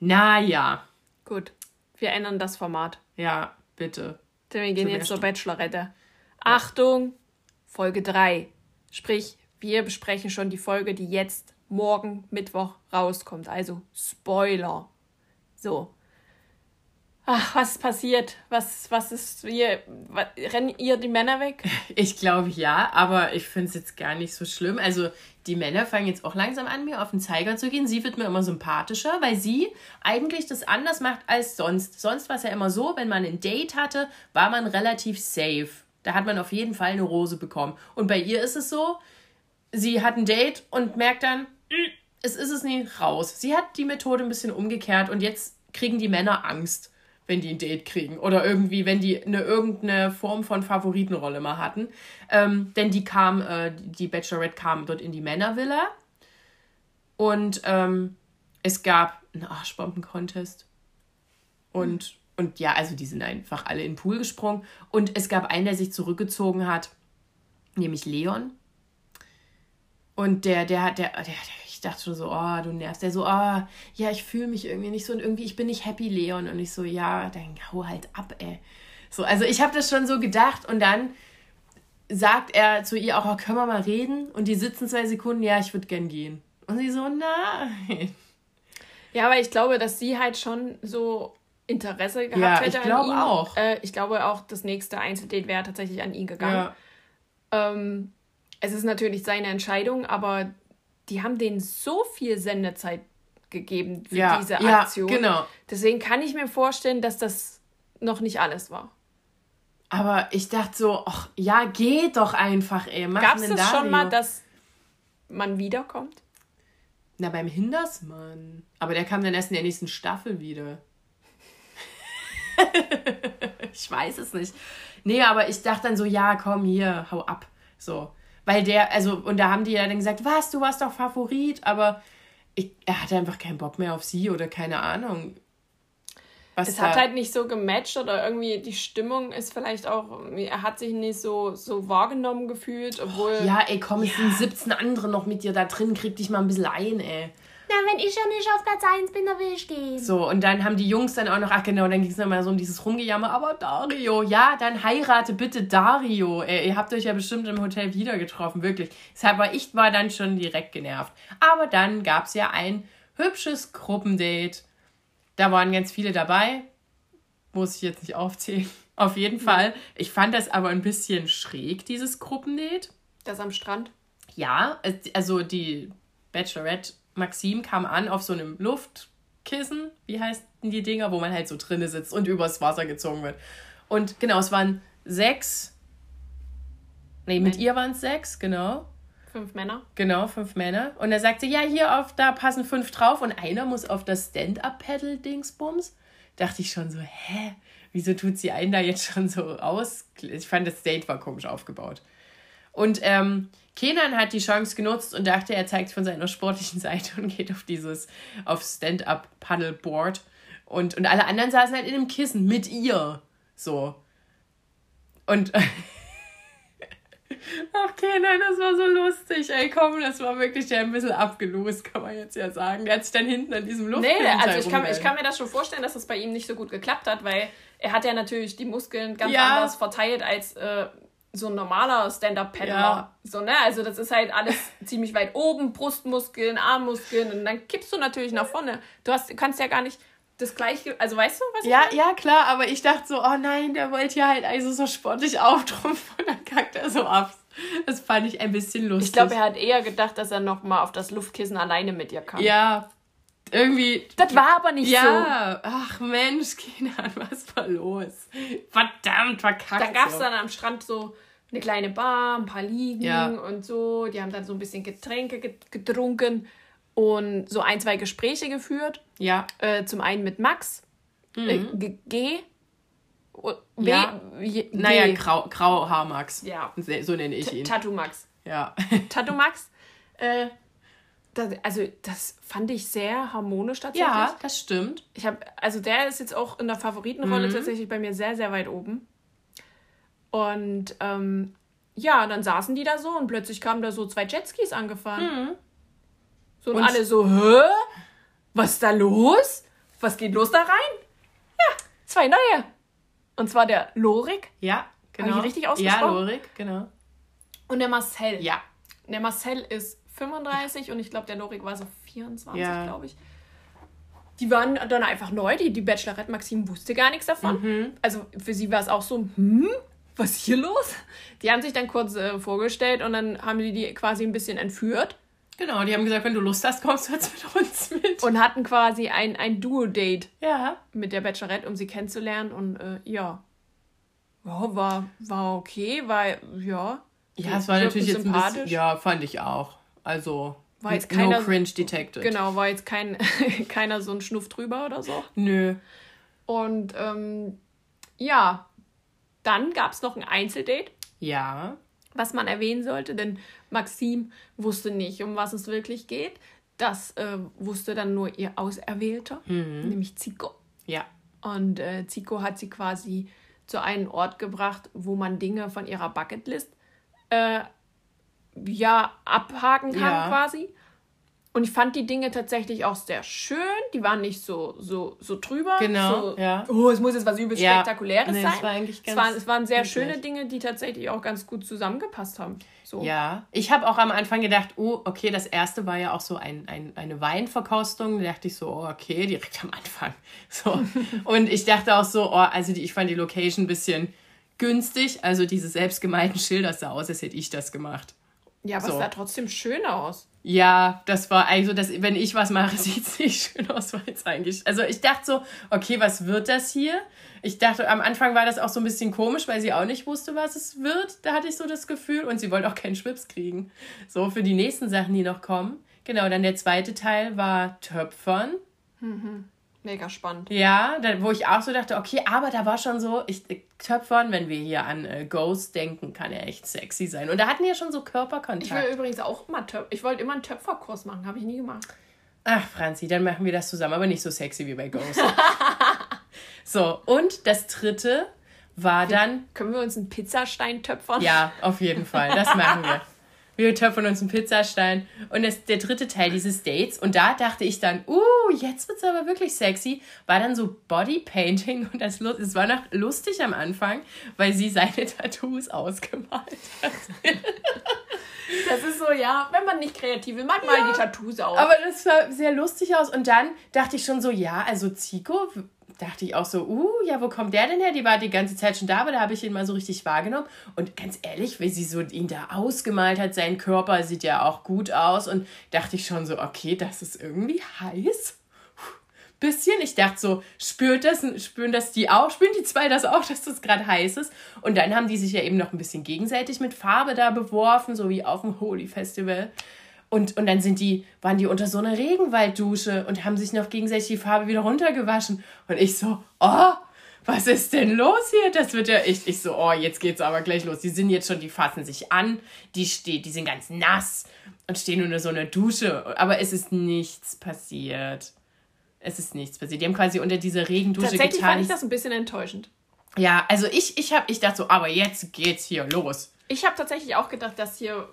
Naja. Gut, wir ändern das Format. Ja, bitte. Denn wir gehen Zum jetzt zur. Bachelorette. Achtung, Folge 3. Sprich, wir besprechen schon die Folge, die jetzt morgen Mittwoch rauskommt. Also Spoiler. So. Ach, was passiert? Was, was ist hier? Was, rennen ihr die Männer weg? Ich glaube ja, aber ich finde es jetzt gar nicht so schlimm. Also die Männer fangen jetzt auch langsam an, mir auf den Zeiger zu gehen. Sie wird mir immer sympathischer, weil sie eigentlich das anders macht als sonst. Sonst war es ja immer so, wenn man ein Date hatte, war man relativ safe. Da hat man auf jeden Fall eine Rose bekommen. Und bei ihr ist es so, sie hat ein Date und merkt dann, "Mm, es ist es nie raus. Sie hat die Methode ein bisschen umgekehrt und jetzt kriegen die Männer Angst, wenn die ein Date kriegen. Oder irgendwie, wenn die eine irgendeine Form von Favoritenrolle mal hatten. Ähm, denn die kam, äh, die Bachelorette kam dort in die Männervilla. Und ähm, es gab einen Arschbomben-Contest. Und, und ja, also die sind einfach alle in den Pool gesprungen. Und es gab einen, der sich zurückgezogen hat, nämlich Leon. Und der, der hat, der, der, der, ich dachte schon so, oh, du nervst. Der so, oh, ja, ich fühle mich irgendwie nicht so und irgendwie, ich bin nicht happy, Leon. Und ich so, ja, dann hau halt ab, ey. So, also ich habe das schon so gedacht und dann sagt er zu ihr auch, oh, können wir mal reden? Und die sitzen zwei Sekunden, ja, ich würde gern gehen. Und sie so, nein. Ja, aber ich glaube, dass sie halt schon so Interesse gehabt Ja, hätte ich an ihm. auch. Äh, ich glaube auch, das nächste Einzeldate wäre tatsächlich an ihn gegangen. Ja, Ähm, es ist natürlich seine Entscheidung, aber die haben denen so viel Sendezeit gegeben für ja, diese ja, Aktion. genau. Deswegen kann ich mir vorstellen, dass das noch nicht alles war. Aber ich dachte so, ach, ja, geh doch einfach, ey. Gab es das schon mal, dass man wiederkommt? Na, beim Hindersmann. Aber der kam dann erst in der nächsten Staffel wieder. ich weiß es nicht. Nee, aber ich dachte dann so, ja, komm hier, hau ab. So. Weil der, also, und da haben die ja dann gesagt, was, du warst doch Favorit, aber ich, er hatte einfach keinen Bock mehr auf sie oder keine Ahnung. Was Es hat halt nicht so gematcht oder irgendwie die Stimmung ist vielleicht auch, er hat sich nicht so, so wahrgenommen gefühlt, obwohl. Ja, ey, komm, es sind 17 andere noch mit dir da drin, krieg dich mal ein bisschen ein, ey. Na, wenn ich schon nicht auf Platz 1 bin, dann will ich gehen. So, und dann haben die Jungs dann auch noch, ach genau, dann ging es nochmal so um dieses Rumgejammer, aber Dario, ja, dann heirate bitte Dario. Ey, ihr habt euch ja bestimmt im Hotel wieder getroffen, wirklich. Deshalb war ich war dann schon direkt genervt. Aber dann gab es ja ein hübsches Gruppendate. Da waren ganz viele dabei. Muss ich jetzt nicht aufzählen. Auf jeden Fall. Ich fand das aber ein bisschen schräg, dieses Gruppendate. Das am Strand. Ja, also die Bachelorette Maxim kam an auf so einem Luftkissen, wie heißen die Dinger, wo man halt so drinne sitzt und übers Wasser gezogen wird. Und genau, es waren sechs. Nee, mit ihr waren es sechs, genau. Fünf Männer. Genau, fünf Männer. Und er sagte, ja, hier auf, da passen fünf drauf und einer muss auf das Stand-Up-Pedal-Dingsbums. Dachte ich schon so, hä? Wieso tut sie einen da jetzt schon so aus? Ich fand, das Date war komisch aufgebaut. Und ähm, Kenan hat die Chance genutzt und dachte, er zeigt von seiner sportlichen Seite und geht auf dieses, auf Stand-Up-Paddleboard. Und, und alle anderen saßen halt in einem Kissen mit ihr. So. Und Ach, Kenan, das war so lustig. Ey, komm, das war wirklich der ein bisschen abgelost, kann man jetzt ja sagen. Der hat sich dann hinten an diesem Luft. Nee, also ich kann, ich kann mir das schon vorstellen, dass das bei ihm nicht so gut geklappt hat, weil er hat ja natürlich die Muskeln ganz Ja. anders verteilt als äh, so ein normaler Stand-Up-Paddler. Ja. So, ne? Also das ist halt alles ziemlich weit oben, Brustmuskeln, Armmuskeln und dann kippst du natürlich nach vorne. Du hast, kannst ja gar nicht das gleiche, also weißt du, was ich Ja, ja, klar, aber ich dachte so, oh nein, der wollte ja halt also so sportlich auftrumpfen und dann kackt er so ab. Das fand ich ein bisschen lustig. Ich glaube, er hat eher gedacht, dass er noch mal auf das Luftkissen alleine mit ihr kam. Ja, irgendwie. Das war aber nicht so. Ja, ach Mensch, Kinder, was war los? Verdammt, verkackt. Da gab es so. dann am Strand so eine kleine Bar, ein paar Liegen Ja. und so. Die haben dann so ein bisschen Getränke get- getrunken und so ein, zwei Gespräche geführt. Ja, Äh, zum einen mit Max, äh, G. G. O- W. Ja. G. naja, Grau, Grauhaarmax. Ja. So so nenne ich ihn. Tattoo Max. Ja. Tattoo Max. Äh, das, also, das fand ich sehr harmonisch tatsächlich. ja, das stimmt. Ich habe, also der ist jetzt auch in der Favoritenrolle Mhm. tatsächlich bei mir sehr, sehr weit oben. Und ähm, ja, dann saßen die da so und plötzlich kamen da so zwei Jetskis angefahren. So und, Mhm. Und- alle so, hä? Was ist da los? Was geht los da rein? Ja, zwei neue. Und zwar der Lorik Ja, genau. ich richtig Ja, ausgesprochen? Lorik, genau. und der Marcel. Ja. Der Marcel ist 35 und ich glaube, der Lorik war so 24, Ja. glaube ich. Die waren dann einfach neu. Die, die Bachelorette Maxim wusste gar nichts davon. Mhm. Also für sie war es auch so, hm, was ist hier los? Die haben sich dann kurz äh, vorgestellt und dann haben die die quasi ein bisschen entführt Genau, die haben gesagt, wenn du Lust hast, kommst du jetzt mit uns mit. und hatten quasi ein, ein Duo-Date Ja. mit der Bachelorette, um sie kennenzulernen. Und äh, ja, ja war, war okay, war, ja. Ja, es war natürlich jetzt ein bisschen. sympathisch. Ja, fand ich auch. Also. War jetzt no keiner- cringe detected. Genau, war jetzt kein, keiner so ein Schnuff drüber oder so. Nö. Und ähm, ja, dann gab es noch ein Einzeldate, Ja. was man erwähnen sollte, denn Maxim wusste nicht, um was es wirklich geht. Das äh, wusste dann nur ihr Auserwählter, nämlich Zico. Ja. Und äh, Zico hat sie quasi zu einem Ort gebracht, wo man Dinge von ihrer Bucketlist äh, ja abhaken kann Ja. quasi. Und ich fand die Dinge tatsächlich auch sehr schön. Die waren nicht so, so, so drüber. Genau, So, ja. Oh, es muss jetzt was übelst Ja. Spektakuläres Nee, sein. es war eigentlich es, ganz waren, es waren sehr schöne Dinge, die tatsächlich auch ganz gut zusammengepasst haben. So. Ja. Ich habe auch am Anfang gedacht, oh, okay, das erste war ja auch so ein, ein, eine Weinverkostung. Da dachte ich so, oh, okay, direkt am Anfang. So. Und ich dachte auch so, oh, also die, ich fand die Location ein bisschen günstig. Also diese selbstgemalten Schilder sah aus, als hätte ich das gemacht. Ja, aber es So. sah trotzdem schön aus. Ja, das war also, das, wenn ich was mache, sieht es nicht schön aus, weil es eigentlich. Also ich dachte so, okay, was wird das hier? Ich dachte, am Anfang war das auch so ein bisschen komisch, weil sie auch nicht wusste, was es wird. Da hatte ich so das Gefühl. Und sie wollte auch keinen Schwips kriegen. So, für die nächsten Sachen, die noch kommen. Genau, dann der zweite Teil war Töpfern. Mega spannend. Ja, da, wo ich auch so dachte, okay, aber da war schon so, ich, Töpfern, wenn wir hier an äh, Ghost denken, kann er echt sexy sein. Und da hatten wir schon so Körperkontakt. Ich will übrigens auch immer Töpfer. Ich wollte immer einen Töpferkurs machen, habe ich nie gemacht. Ach, Franzi, dann machen wir das zusammen, aber nicht so sexy wie bei Ghost. so, und das dritte war dann, Können wir uns einen Pizzastein töpfern? ja, auf jeden Fall, das machen wir. Wir töpfern uns einen Pizzastein. Und das, der dritte Teil dieses Dates, und da dachte ich dann, uh, jetzt wird's aber wirklich sexy, war dann so Bodypainting. Und das, es war noch lustig am Anfang, weil sie seine Tattoos ausgemalt hat. Das ist so, ja, wenn man nicht kreativ will, mach mal die Tattoos auf. Aber das sah sehr lustig aus. Und dann dachte ich schon so, ja, also Zico, dachte ich auch so, uh, ja, wo kommt der denn her? Die war die ganze Zeit schon da, aber da habe ich ihn mal so richtig wahrgenommen. Und ganz ehrlich, wie sie so ihn da ausgemalt hat, sein Körper sieht ja auch gut aus. Und dachte ich schon so, okay, das ist irgendwie heiß. Bisschen. Ich dachte so, spürt das, spüren das die auch? Spüren die zwei das auch, dass das gerade heiß ist? Und dann haben die sich ja eben noch ein bisschen gegenseitig mit Farbe da beworfen, so wie auf dem Holy Festival. Und, und dann sind die, waren die unter so einer Regenwalddusche und haben sich noch gegenseitig die Farbe wieder runtergewaschen. Und ich so, oh, was ist denn los hier? Das wird ja echt, ich so, oh, jetzt geht's aber gleich los. Die sind jetzt schon, die fassen sich an, die steht, die sind ganz nass und stehen unter so einer Dusche. Aber es ist nichts passiert. Es ist nichts passiert. Die haben quasi unter dieser Regendusche Tatsächlich getan. fand ich das ein bisschen enttäuschend. Ja, also ich, ich hab, ich dachte so, aber jetzt geht's hier los. Ich habe tatsächlich auch gedacht, dass hier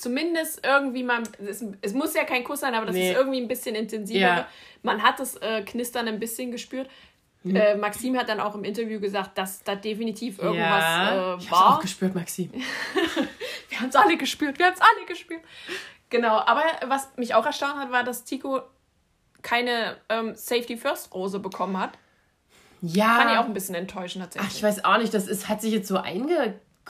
zumindest irgendwie mal, es, es muss ja kein Kuss sein, aber das Nee. ist irgendwie ein bisschen intensiver. Ja. Man hat das äh, Knistern ein bisschen gespürt. Äh, Maxim hat dann auch im Interview gesagt, dass da definitiv irgendwas ja, äh, ich hab's war. auch gespürt, Maxim. Wir haben es alle gespürt, wir haben es alle gespürt. Genau, aber was mich auch erstaunt hat, war, dass Tico keine ähm, Safety First Rose bekommen hat. Ja. Fand ich auch ein bisschen enttäuschend Ach, tatsächlich. ich weiß auch nicht, das ist, hat sich jetzt so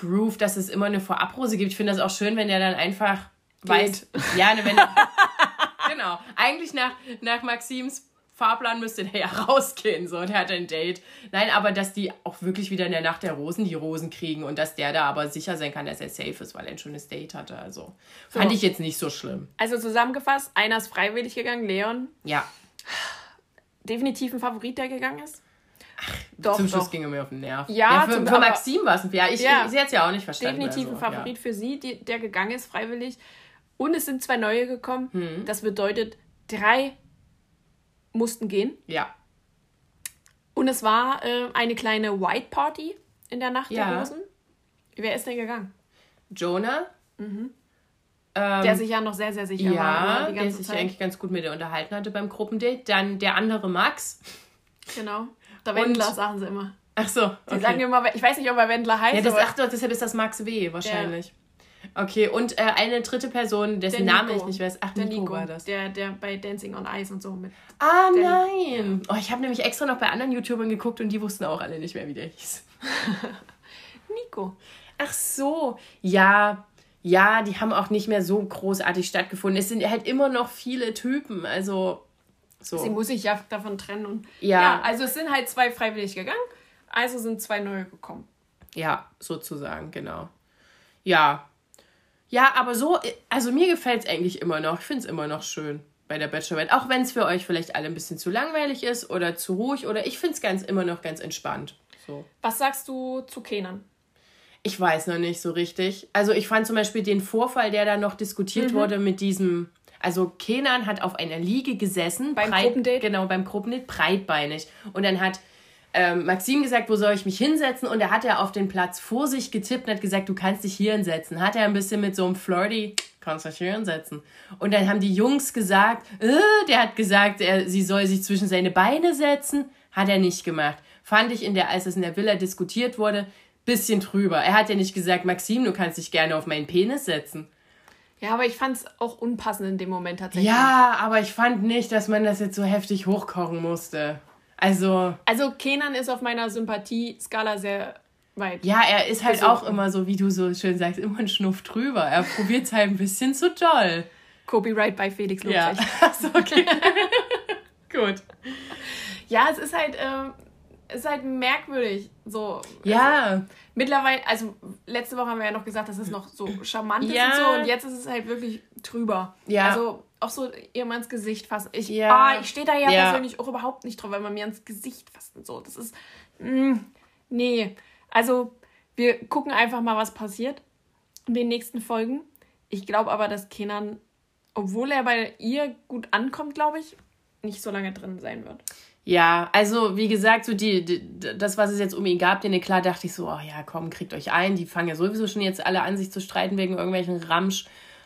eingegroovt, dass es immer eine Vorabrose gibt. Ich finde das auch schön, wenn der dann einfach weiß. Ja, ne, wenn. genau. genau. Eigentlich nach, nach Maxims Fahrplan müsste der ja rausgehen, so, und er hat ein Date. Nein, aber dass die auch wirklich wieder in der Nacht der Rosen die Rosen kriegen und dass der da aber sicher sein kann, dass er safe ist, weil er ein schönes Date hatte. Also fand So. ich jetzt nicht so schlimm. Also zusammengefasst, einer ist freiwillig gegangen, Leon. Ja, Definitiv ein Favorit, der gegangen ist. Doch, zum Schluss doch. ging er mir auf den Nerv. Ja, für, zum- für Maxim war es ein Ja, ich, Ja. ich, sie hat es ja auch nicht verstanden. Definitiv also, ein Favorit für sie, die, der gegangen ist, freiwillig. Und es sind zwei neue gekommen. Hm. Das bedeutet, drei mussten gehen. Ja. ja. Und es war äh, eine kleine White Party in der Nacht Ja. der Rosen. Wer ist denn gegangen? Jonah. Mhm. Ähm, Der sich ja noch sehr, sehr sicher war. ja, ne, der sich Zeit. eigentlich ganz gut mit ihr unterhalten hatte beim Gruppendate. Dann der andere Max. Genau. Der Wendler, sagen sie immer. Ach so, okay. sagen immer, ich weiß nicht, ob er Wendler heißt, Ja, das, ach doch, deshalb ist das Max W. wahrscheinlich. Okay, und äh, eine dritte Person, dessen Name ich nicht weiß. Ach, der Nico, Nico, war das. Der, der bei Dancing on Ice und so mit. Ah, nein. Oh, ich habe nämlich extra noch bei anderen YouTubern geguckt und die wussten auch alle nicht mehr, wie der hieß. Nico. Ach so. Ja, ja, die haben auch nicht mehr so großartig stattgefunden. Es sind halt immer noch viele Typen. Also, so. Sie muss sich ja davon trennen. Und Ja. ja, also es sind halt zwei freiwillig gegangen, also sind zwei neue gekommen. Ja, sozusagen, genau. Ja. Ja, aber so, also mir gefällt es eigentlich immer noch. Ich finde es immer noch schön bei der Bachelorette. Auch wenn es für euch vielleicht alle ein bisschen zu langweilig ist oder zu ruhig oder ich finde es ganz immer noch ganz entspannt. So. Was sagst du zu Kenan? Ich weiß noch nicht so richtig. Also ich fand zum Beispiel den Vorfall, der da noch diskutiert wurde mit diesem. Also Kenan hat auf einer Liege gesessen. Beim Gruppendate? Genau, beim Gruppendate, breitbeinig. Und dann hat ähm, Maxim gesagt, wo soll ich mich hinsetzen? Und er hat ja auf den Platz vor sich getippt und hat gesagt, du kannst dich hier hinsetzen. Hat er ein bisschen mit so einem Flirty, kannst dich hier hinsetzen. Und dann haben die Jungs gesagt, äh, der hat gesagt, er, sie soll sich zwischen seine Beine setzen. Hat er nicht gemacht. Fand ich, in der, als es in der Villa diskutiert wurde, bisschen drüber. Er hat ja nicht gesagt, Maxim, du kannst dich gerne auf meinen Penis setzen. Ja, aber ich fand es auch unpassend in dem Moment tatsächlich. Ja, aber ich fand nicht, dass man das jetzt so heftig hochkochen musste. Also, Also Kenan ist auf meiner Sympathie-Skala sehr weit. ja, er ist halt Also- auch immer so, wie du so schön sagst, immer ein Schnuff drüber. Er probiert es halt ein bisschen zu doll. Copyright bei Felix Ja. Lobrecht. Achso, okay. Gut. Ja, es ist halt, es ist halt merkwürdig. So. Ja, Mittlerweile, also letzte Woche haben wir ja noch gesagt, dass es noch so charmant ist Ja. und so und jetzt ist es halt wirklich drüber. Ja. Also auch so ihr mal ins Gesicht fassen. Ich, Ja. ah, ich stehe da ja, Ja. persönlich auch überhaupt nicht drauf, wenn man mir ins Gesicht fasst und so. Das ist, mm, nee. Also wir gucken einfach mal, was passiert in den nächsten Folgen. Ich glaube aber, dass Kenan, obwohl er bei ihr gut ankommt, glaube ich, nicht so lange drin sein wird. Ja, also wie gesagt, so die, die das, was es jetzt um ihn gab, den klar dachte ich so, oh ja, komm, kriegt euch ein. Die fangen ja sowieso schon jetzt alle an, sich zu streiten wegen irgendwelchen Ramsch.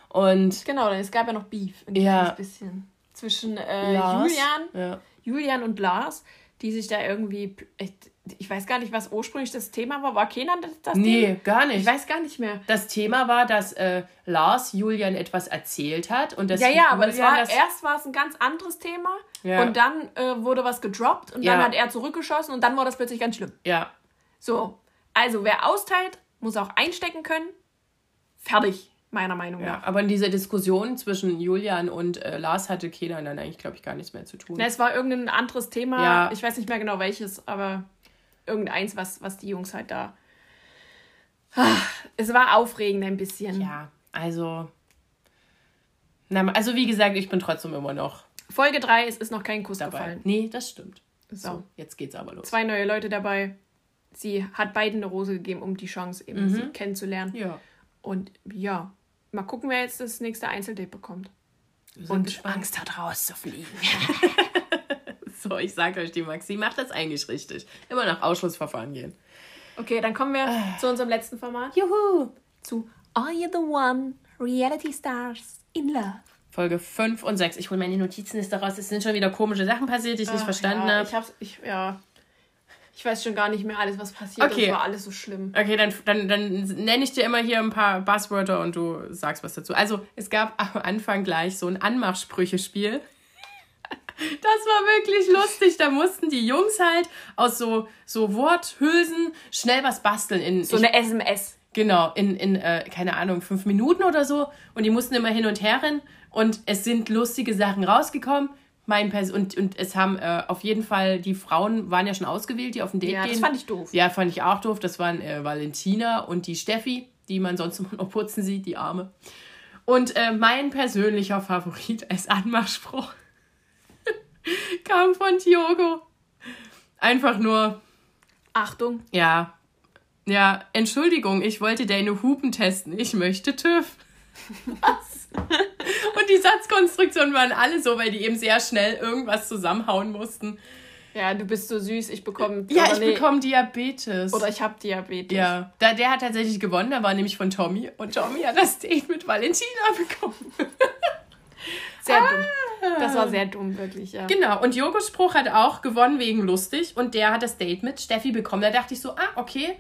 Und Genau, es gab ja noch Beef. Ein Ja. kleines bisschen. Zwischen äh, Julian, Ja. Julian und Lars, die sich da irgendwie. Ich, ich weiß gar nicht, was ursprünglich das Thema war. War Kenan das, das Nee, Thema? gar nicht. Ich weiß gar nicht mehr. Das Thema war, dass äh, Lars Julian etwas erzählt hat und dass Ja, ja, aber es Julian war, das, erst war es ein ganz anderes Thema Ja. und dann äh, wurde was gedroppt und dann Ja. hat er zurückgeschossen und dann war das plötzlich ganz schlimm. ja, So, also wer austeilt, muss auch einstecken können. Fertig, meiner Meinung ja. nach. Aber in dieser Diskussion zwischen Julian und äh, Lars hatte Kenan dann eigentlich, glaube ich, gar nichts mehr zu tun. Na, es war irgendein anderes Thema. Ja. Ich weiß nicht mehr genau welches, aber irgendeins, was, was die Jungs halt da. Ah, Es war aufregend ein bisschen. Ja, also. Na, also wie gesagt, ich bin trotzdem immer noch Folge 3, es ist noch kein Kuss dabei. gefallen. Nee, das stimmt. So. So, jetzt geht's aber los. Zwei neue Leute dabei. Sie hat beiden eine Rose gegeben, um die Chance eben sie kennenzulernen. Ja. Und ja, mal gucken, wer jetzt das nächste Einzeldate bekommt. Und gespannt. Angst hat rauszufliegen. So, ich sag euch, die Maxi macht das eigentlich richtig. Immer nach Ausschlussverfahren gehen. Okay, dann kommen wir Ah. zu unserem letzten Format. Juhu! Zu Are You the One? Reality Stars in Love. Folge 5 und 6. Ich hole meine Notizenliste raus. Es sind schon wieder komische Sachen passiert, die ich nicht Ach, verstanden ja, habe. Ich hab's, ich, ja. Ich weiß schon gar nicht mehr alles, was passiert. Okay. Das war alles so schlimm. Okay, dann, dann, dann nenne ich dir immer hier ein paar Buzzwörter und du sagst was dazu. Also, es gab am Anfang gleich so ein Anmachsprüchespiel. Das war wirklich lustig. Da mussten die Jungs halt aus so, so Worthülsen schnell was basteln. In, So ich- eine SMS. Genau, in, in äh, keine Ahnung, fünf Minuten oder so. Und die mussten immer hin und her rennen. Und es sind lustige Sachen rausgekommen. Mein Pers und, und es haben äh, auf jeden Fall, die Frauen waren ja schon ausgewählt, die auf ein Date Ja, das gehen. fand ich doof. Ja, fand ich auch doof. Das waren äh, Valentina und die Steffi, die man sonst immer noch putzen sieht, die Arme. Und äh, mein persönlicher Favorit als Anmachspruch kam von Diogo. Einfach nur, Achtung. ja, ja, Entschuldigung, ich wollte deine Hupen testen. Ich möchte TÜV. Was? Und die Satzkonstruktionen waren alle so, weil die eben sehr schnell irgendwas zusammenhauen mussten. Ja, du bist so süß, ich bekomme. Ja, ich nee, bekomme Diabetes. Oder ich habe Diabetes. ja, da, der hat tatsächlich gewonnen, der war nämlich von Tommy. Und Tommy hat das Date mit Valentina bekommen. Sehr dumm. Das war sehr dumm, wirklich, ja. Genau, und Jogos Spruch hat auch gewonnen wegen lustig. Und der hat das Date mit Steffi bekommen. Da dachte ich so, ah, okay,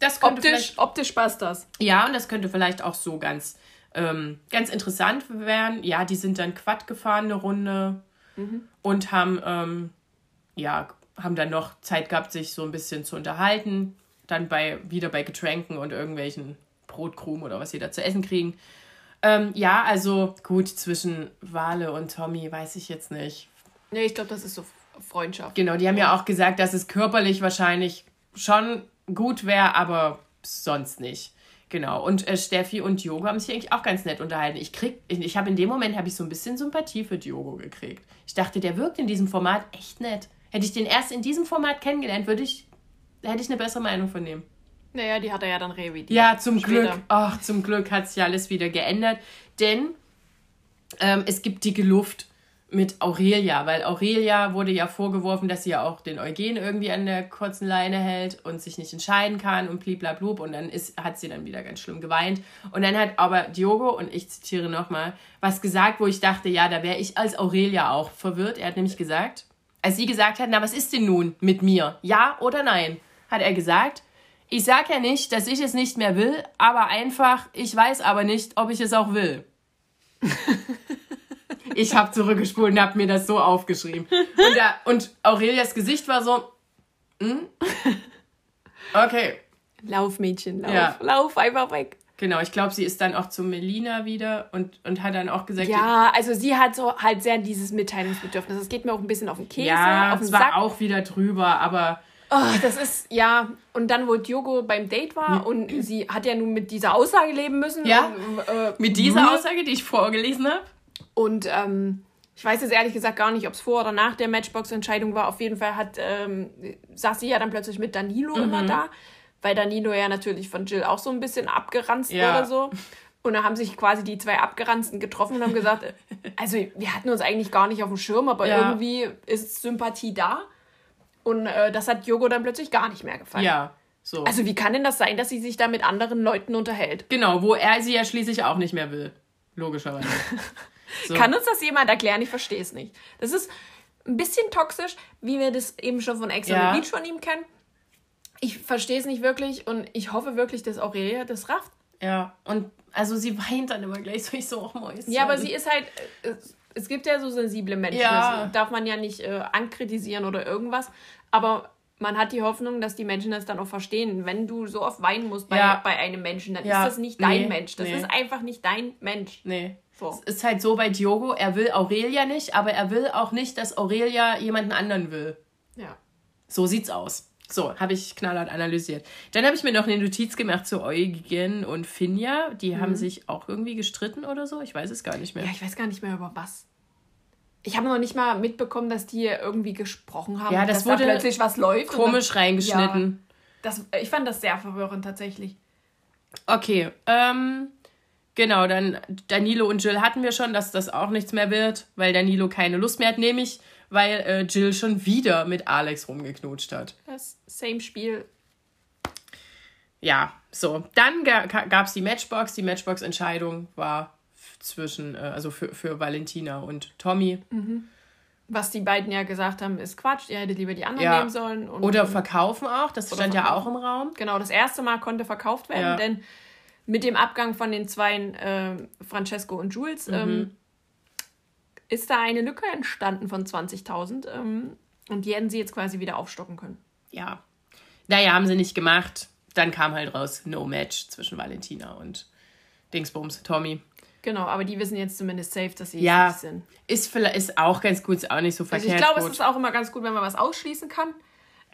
das könnte Optisch, vielleicht... optisch passt das. Ja, und das könnte vielleicht auch so ganz, ähm, ganz interessant werden. Ja, die sind dann Quad gefahren eine Runde und haben, ähm, ja, haben dann noch Zeit gehabt, sich so ein bisschen zu unterhalten. Dann bei, wieder bei Getränken und irgendwelchen Brotkrumen oder was sie da zu essen kriegen. Ähm, ja, also gut, zwischen Wale und Tommy weiß ich jetzt nicht. Nee, ich glaube, das ist so Freundschaft. Genau, die haben ja auch gesagt, dass es körperlich wahrscheinlich schon gut wäre, aber sonst nicht. Genau. Und äh, Steffi und Diogo haben sich eigentlich auch ganz nett unterhalten. Ich krieg, ich, ich habe in dem Moment habe ich so ein bisschen Sympathie für Diogo gekriegt. Ich dachte, der wirkt in diesem Format echt nett. Hätte ich den erst in diesem Format kennengelernt, würde ich, hätte ich eine bessere Meinung von dem. Naja, die hat er ja dann revidiert. Ja, zum Später. Glück. Ach, zum Glück hat sich alles wieder geändert. Denn ähm, es gibt dicke Luft mit Aurelia, weil Aurelia wurde ja vorgeworfen, dass sie ja auch den Eugen irgendwie an der kurzen Leine hält und sich nicht entscheiden kann und bliblablub und dann ist, hat sie dann wieder ganz schlimm geweint. Und dann hat aber Diogo, und ich zitiere nochmal, was gesagt, wo ich dachte, ja, da wäre ich als Aurelia auch verwirrt. Er hat nämlich gesagt, als sie gesagt hat, na, was ist denn nun mit mir? Ja oder nein? Hat er gesagt, ich sag ja nicht, dass ich es nicht mehr will, aber einfach, ich weiß aber nicht, ob ich es auch will. ich habe zurückgespult und habe mir das so aufgeschrieben. Und, da, und Aurelias Gesicht war so, hm? okay. Lauf, Mädchen, lauf. Ja. Lauf einfach weg. Genau, ich glaube, sie ist dann auch zu Melina wieder und, und hat dann auch gesagt, Ja, also sie hat so halt sehr dieses Mitteilungsbedürfnis. Das geht mir auch ein bisschen auf den Käse, ja auf den es war Sack. auch wieder drüber, aber Oh, das ist, ja, und dann, wo Diogo beim Date war und sie hat ja nun mit dieser Aussage leben müssen. Ja. Und, äh, mit dieser Aussage, die ich vorgelesen habe, Und ähm, ich weiß jetzt ehrlich gesagt gar nicht, ob es vor oder nach der Matchbox-Entscheidung war. Auf jeden Fall hat, ähm, saß sie ja dann plötzlich mit Danilo Mhm. immer da, weil Danilo ja natürlich von Jill auch so ein bisschen abgeranzt Ja. oder so. Und da haben sich quasi die zwei Abgeranzten getroffen und haben gesagt, äh, also wir hatten uns eigentlich gar nicht auf dem Schirm, aber Ja. irgendwie ist Sympathie da. Und äh, das hat Jogo dann plötzlich gar nicht mehr gefallen. ja, so. Also wie kann denn das sein, dass sie sich da mit anderen Leuten unterhält? genau, wo er sie ja schließlich auch nicht mehr will. Logischerweise. So. Kann uns das jemand erklären? Ich verstehe es nicht. Das ist ein bisschen toxisch, wie wir das eben schon von Ex on Ja. the Beach von ihm kennen. Ich verstehe es nicht wirklich und ich hoffe wirklich, dass Aurelia das rafft. Ja, und also sie weint dann immer gleich so, ich so, oh Mäuschen. Ja, aber sie ist halt. Es, es gibt ja so sensible Menschen. Ja. Das darf man ja nicht äh, ankritisieren oder irgendwas. Aber man hat die Hoffnung, dass die Menschen das dann auch verstehen. Wenn du so oft weinen musst bei, Ja. bei einem Menschen, dann Ja. ist das nicht dein Nee. Mensch. Das Nee. ist einfach nicht dein Mensch. Nee. So. Es ist halt so bei Diogo, er will Aurelia nicht, aber er will auch nicht, dass Aurelia jemanden anderen will. Ja. So sieht's aus. So, habe ich knallhart analysiert. Dann habe ich mir noch eine Notiz gemacht zu Eugen und Finja. Die haben sich auch irgendwie gestritten oder so. Ich weiß es gar nicht mehr. Ja, ich weiß gar nicht mehr über was. Ich habe noch nicht mal mitbekommen, dass die irgendwie gesprochen haben. Ja, das wurde da plötzlich was läuft. Komisch dann- reingeschnitten. Das, ich fand das sehr verwirrend tatsächlich. Okay, ähm, genau, dann Danilo und Jill hatten wir schon, dass das auch nichts mehr wird, weil Danilo keine Lust mehr hat, nämlich weil äh, Jill schon wieder mit Alex rumgeknutscht hat. Das same Spiel. Ja, so. Dann ga gab es die Matchbox. Die Matchbox-Entscheidung war zwischen, äh, also für, für Valentina und Tommy. Was die beiden ja gesagt haben, ist Quatsch. Ihr hättet lieber die anderen Ja. nehmen sollen. Und, Oder verkaufen auch, das stand ja auch verkaufen. im Raum. Genau, das erste Mal konnte verkauft werden, Ja. denn mit dem Abgang von den zwei äh, Francesco und Jules Mhm. ähm, ist da eine Lücke entstanden von 20.000 ähm, und die hätten sie jetzt quasi wieder aufstocken können. Ja. Naja, haben sie nicht gemacht. dann kam halt raus, no match zwischen Valentina und Dingsbums, Tommy. Genau, aber die wissen jetzt zumindest safe, dass sie Ja, nicht sind. ist, vielleicht, ist auch ganz gut, ist auch nicht so Also verkehrt. ich glaube, es ist auch immer ganz gut, wenn man was ausschließen kann.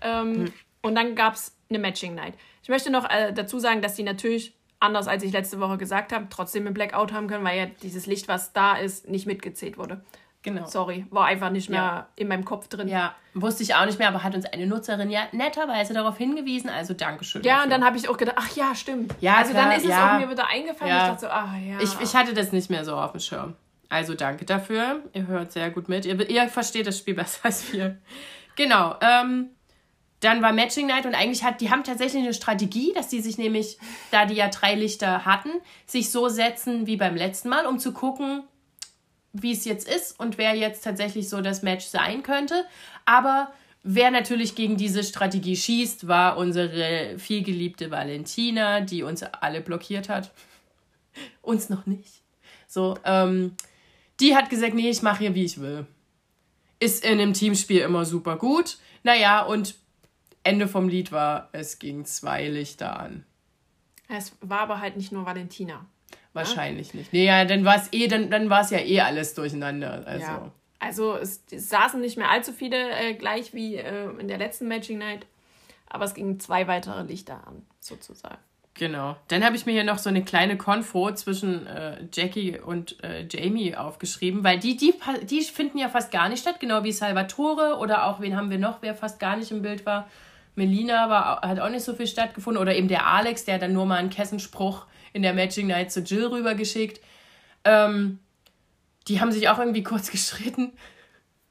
Ähm, Und dann gab es eine Matching Night. Ich möchte noch äh, dazu sagen, dass die natürlich, anders als ich letzte Woche gesagt habe, trotzdem ein Blackout haben können, weil ja dieses Licht, was da ist, nicht mitgezählt wurde. genau. Sorry, war einfach nicht mehr Ja. in meinem Kopf drin. Ja, wusste ich auch nicht mehr, aber hat uns eine Nutzerin ja netterweise darauf hingewiesen, also Dankeschön. Ja, dafür. und dann habe ich auch gedacht, ach ja, stimmt. Ja, also klar, dann ist es ja. auch mir wieder eingefallen. Ja. Ich dachte so, ah ja. Ich, ich hatte das nicht mehr so auf dem Schirm. Also danke dafür. Ihr hört sehr gut mit. Ihr, ihr versteht das Spiel besser als wir. Genau. Ähm, dann war Matching Night und eigentlich hat, die haben tatsächlich eine Strategie, dass die sich nämlich, da die ja drei Lichter hatten, sich so setzen wie beim letzten Mal, um zu gucken, wie es jetzt ist und wer jetzt tatsächlich so das Match sein könnte. Aber wer natürlich gegen diese Strategie schießt, war unsere vielgeliebte Valentina, die uns alle blockiert hat. Uns noch nicht. So, ähm, die hat gesagt, nee, ich mache hier, wie ich will. Ist in einem Teamspiel immer super gut. Naja, und Ende vom Lied war, es ging zwei Lichter an. es war aber halt nicht nur Valentina. Wahrscheinlich nicht. Nee, ja, dann war es eh, dann, dann war es ja eh alles durcheinander. Also. Ja. Also es, es saßen nicht mehr allzu viele äh, gleich wie äh, in der letzten Matching Night, aber es gingen zwei weitere Lichter an, sozusagen. Genau. Dann habe ich mir hier noch so eine kleine Konfo zwischen äh, Jackie und äh, Jamie aufgeschrieben, weil die, die, die finden ja fast gar nicht statt, genau wie Salvatore oder auch, wen haben wir noch, wer fast gar nicht im Bild war. Melina war, hat auch nicht so viel stattgefunden oder eben der Alex, der dann nur mal einen Kessenspruch in der Matching Night zu Jill rübergeschickt. Ähm, die haben sich auch irgendwie kurz gestritten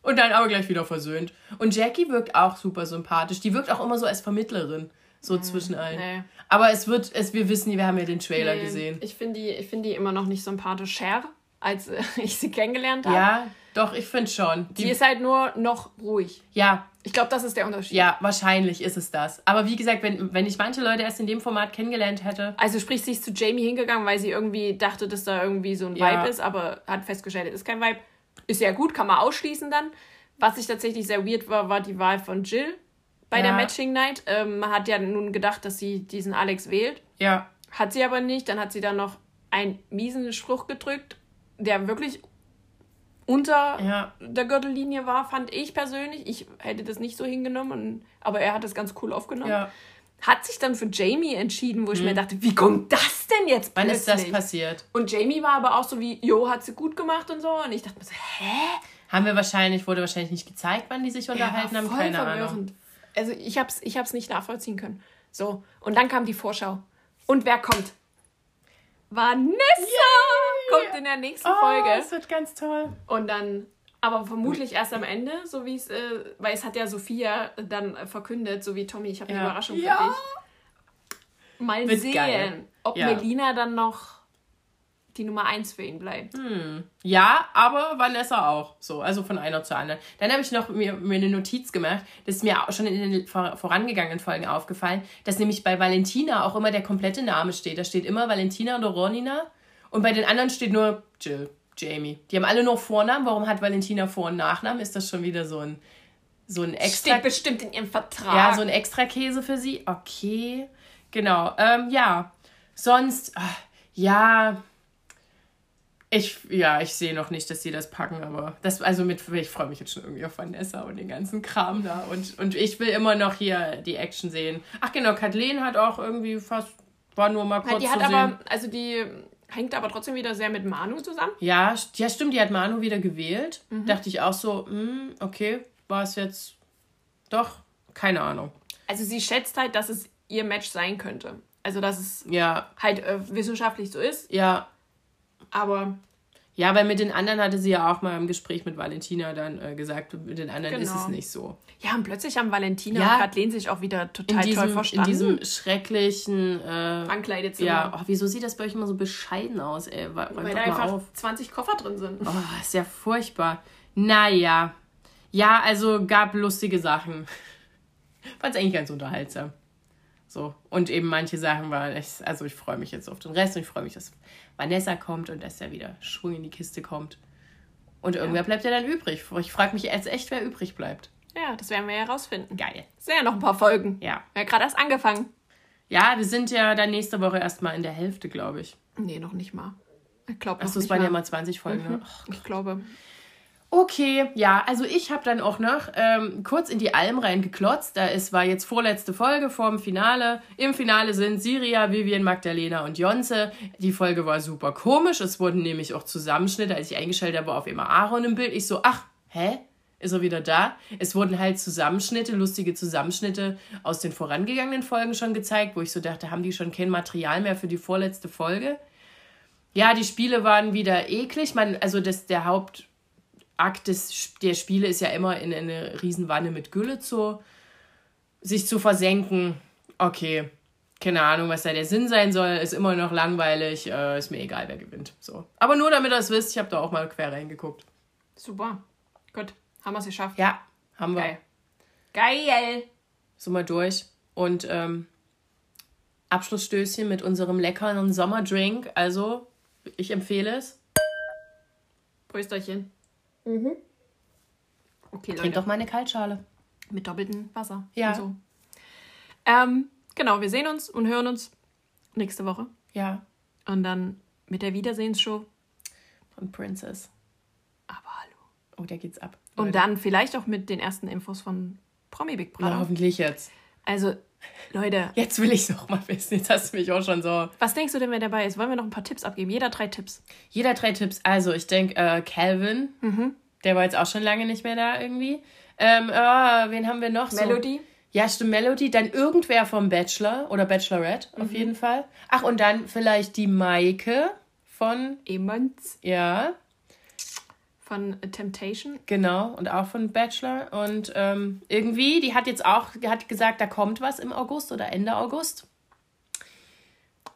und dann aber gleich wieder versöhnt. Und Jackie wirkt auch super sympathisch. Die wirkt auch immer so als Vermittlerin, so zwischen allen. nee. Aber es wird, es, wir wissen, wir haben ja den Trailer Nee, gesehen. Ich finde die, ich find die immer noch nicht sympathisch. Cher, als äh, ich sie kennengelernt habe. Ja, doch, ich finde schon. Die Die, ist halt nur noch ruhig. ja, Ich glaube, das ist der Unterschied. ja, wahrscheinlich ist es das. Aber wie gesagt, wenn, wenn ich manche Leute erst in dem Format kennengelernt hätte, Also sprich, sie ist zu Jamie hingegangen, weil sie irgendwie dachte, dass da irgendwie so ein Ja. Vibe ist, aber hat festgestellt, es ist kein Vibe. Ist ja gut, kann man ausschließen dann. Was ich tatsächlich sehr weird war, war die Wahl von Jill bei der Ja. Matching Night. Ähm, man hat ja nun gedacht, dass sie diesen Alex wählt. ja, Hat sie aber nicht. Dann hat sie dann noch einen miesen Spruch gedrückt, der wirklich unter ja, der Gürtellinie war, fand ich persönlich. Ich hätte das nicht so hingenommen, aber er hat das ganz cool aufgenommen. ja. Hat sich dann für Jamie entschieden, wo ich mir dachte, wie kommt das denn jetzt Wann plötzlich? ist das passiert? Und Jamie war aber auch so wie, jo, hat sie gut gemacht und so. Und ich dachte mir so, hä? Haben wir wahrscheinlich, wurde wahrscheinlich nicht gezeigt, wann die sich unterhalten Ja, haben, voll keine Ahnung. verwirrend. Also ich hab's, ich hab's nicht nachvollziehen können. So, und dann kam die Vorschau. Und wer kommt? Vanessa kommt in der nächsten Oh, Folge. es wird ganz toll. Und dann, aber vermutlich erst am Ende, so wie es, äh, weil es hat ja Sophia dann verkündet, so wie Tommy, ich habe eine Ja. Überraschung Ja. für dich. Mal Wird sehen, geil. ob Ja. Melina dann noch die Nummer 1 für ihn bleibt. Ja, aber Vanessa auch. So, also von einer zur anderen. Dann habe ich noch mir, mir eine Notiz gemacht. Das ist mir auch schon in den vor, vorangegangenen Folgen aufgefallen, dass nämlich bei Valentina auch immer der komplette Name steht. Da steht immer Valentina oder Ronina. Und bei den anderen steht nur Jill, Jamie. Die haben alle nur Vornamen. Warum hat Valentina Vor- und Nachnamen? Ist das schon wieder so ein, so ein extra Steht bestimmt in ihrem Vertrag. ja, so ein extra Käse für sie. Okay. Genau. Ähm, ja. Sonst, ah, ja. Ich, ja, ich sehe noch nicht, dass sie das packen, aber das, also mit, ich freue mich jetzt schon irgendwie auf Vanessa und den ganzen Kram da. Und, und ich will immer noch hier die Action sehen. Ach genau, Kathleen hat auch irgendwie fast, war nur mal kurz Ja, die hat aber, also die hängt aber trotzdem wieder sehr mit Manu zusammen. Ja, ja, stimmt, die hat Manu wieder gewählt. Mhm. Dachte ich auch so, hm, okay, war es jetzt doch, keine Ahnung. Also sie schätzt halt, dass es ihr Match sein könnte. Also dass es Ja, halt äh, wissenschaftlich so ist, ja, aber Ja, weil mit den anderen hatte sie ja auch mal im Gespräch mit Valentina dann äh, gesagt, mit den anderen ist Genau. es nicht so. ja, und plötzlich haben Valentina Ja. und Kathleen sich auch wieder In total toll diesem, in verstanden. diesem schrecklichen, äh, Ankleidezimmer. ja, oh, wieso sieht das bei euch immer so bescheiden aus, ey? Weil doch da einfach auf. 20 Koffer drin sind. Oh, ist ja furchtbar. Naja. Ja, also gab lustige Sachen. Fand es eigentlich ganz unterhaltsam. So. Und eben manche Sachen waren echt, also ich freue mich jetzt auf den Rest und ich freue mich, dass Vanessa kommt und dass er wieder Schwung in die Kiste kommt. Und irgendwer bleibt ja dann übrig. Ich frage mich jetzt echt, wer übrig bleibt. Ja, das werden wir ja herausfinden. Geil. Es sind ja noch ein paar Folgen. Ja. Ja, gerade erst angefangen. Ja, wir sind ja dann nächste Woche erstmal in der Hälfte, glaube ich. Nee, noch nicht mal. Ich glaube Achso, es waren ja immer 20 Folgen. Ne? Ich glaube. Okay, ja, also ich habe dann auch noch ähm, kurz in die Alm reingeklotzt. Da ist, war jetzt vorletzte Folge vorm Finale. Im Finale sind Siria, Vivian, Magdalena und Jonze. Die Folge war super komisch. Es wurden nämlich auch Zusammenschnitte. Als ich eingeschaltet habe, auf immer Aaron im Bild. Ich so, ach, hä? Ist er wieder da? Es wurden halt Zusammenschnitte, lustige Zusammenschnitte aus den vorangegangenen Folgen schon gezeigt, wo ich so dachte, haben die schon kein Material mehr für die vorletzte Folge? Ja, die Spiele waren wieder eklig. Man, also das, der Haupt Akt des, der Spiele ist ja immer in eine Riesenwanne mit Gülle zu sich zu versenken. Okay, keine Ahnung, was da der Sinn sein soll, ist immer noch langweilig, äh, ist mir egal, wer gewinnt. So. Aber nur damit ihr es wisst, ich habe da auch mal quer reingeguckt. Super. Gut. Haben wir es geschafft. Ja, haben wir. Geil. Geil. So mal durch. Und ähm, Abschlussstößchen mit unserem leckeren Sommerdrink. Also, ich empfehle es. Prösterchen. Okay, Trink Leute. doch mal eine Kaltschale. Mit doppeltem Wasser. Ja. Und so. Ähm, genau, wir sehen uns und hören uns nächste Woche. Ja, Und dann mit der Wiedersehensshow. von Princess. Aber hallo. Oh, da geht's ab. Und dann vielleicht auch mit den ersten Infos von Promi Big Ja, Brother. hoffentlich jetzt. Also, Leute, Jetzt will ich es auch mal wissen. Jetzt hast du mich auch schon so. was denkst du denn, wer dabei ist? Wollen wir noch ein paar Tipps abgeben? Jeder drei Tipps. Jeder drei Tipps. Also, ich denke, äh, Calvin, Mhm. der war jetzt auch schon lange nicht mehr da irgendwie. Ähm, äh, wen haben wir noch? So? Melody? Ja, stimmt, Melody. Dann irgendwer vom Bachelor oder Bachelorette Mhm. auf jeden Fall. Ach, und dann vielleicht die Maike von, Emons ja, von Temptation. genau, und auch von Bachelor. Und ähm, irgendwie, die hat jetzt auch, hat gesagt, da kommt was im August oder Ende August.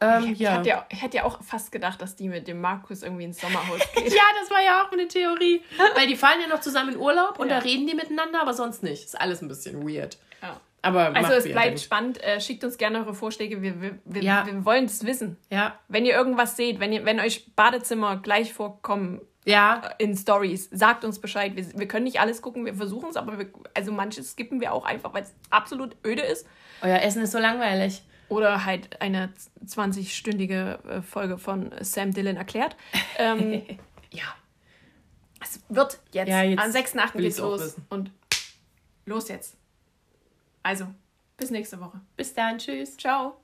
Ähm, Ich, ja. hätte ja, ich hätte ja auch fast gedacht, dass die mit dem Markus irgendwie ins Sommerhaus geht. Ja, das war ja auch eine Theorie. Weil die fahren ja noch zusammen in Urlaub und Ja. da reden die miteinander, aber sonst nicht. Ist alles ein bisschen weird. Ja. Aber Also es bleibt spannend. Äh, schickt uns gerne eure Vorschläge. Wir, wir, wir, Ja. wir wollen es wissen. Ja, Wenn ihr irgendwas seht, wenn, ihr, wenn euch Badezimmer gleich vorkommen ja, in Stories, sagt uns Bescheid. Wir, wir können nicht alles gucken, wir versuchen es, aber wir, also manches skippen wir auch einfach, weil es absolut öde ist. euer Essen ist so langweilig. Oder halt eine 20-stündige äh, Folge von Sam Dillon erklärt. Ähm, ja. Es wird jetzt. Ja, jetzt Am 6.8. will geht's ich's auch los. wissen. Und los jetzt. Also, bis nächste Woche. Bis dann, tschüss. Ciao.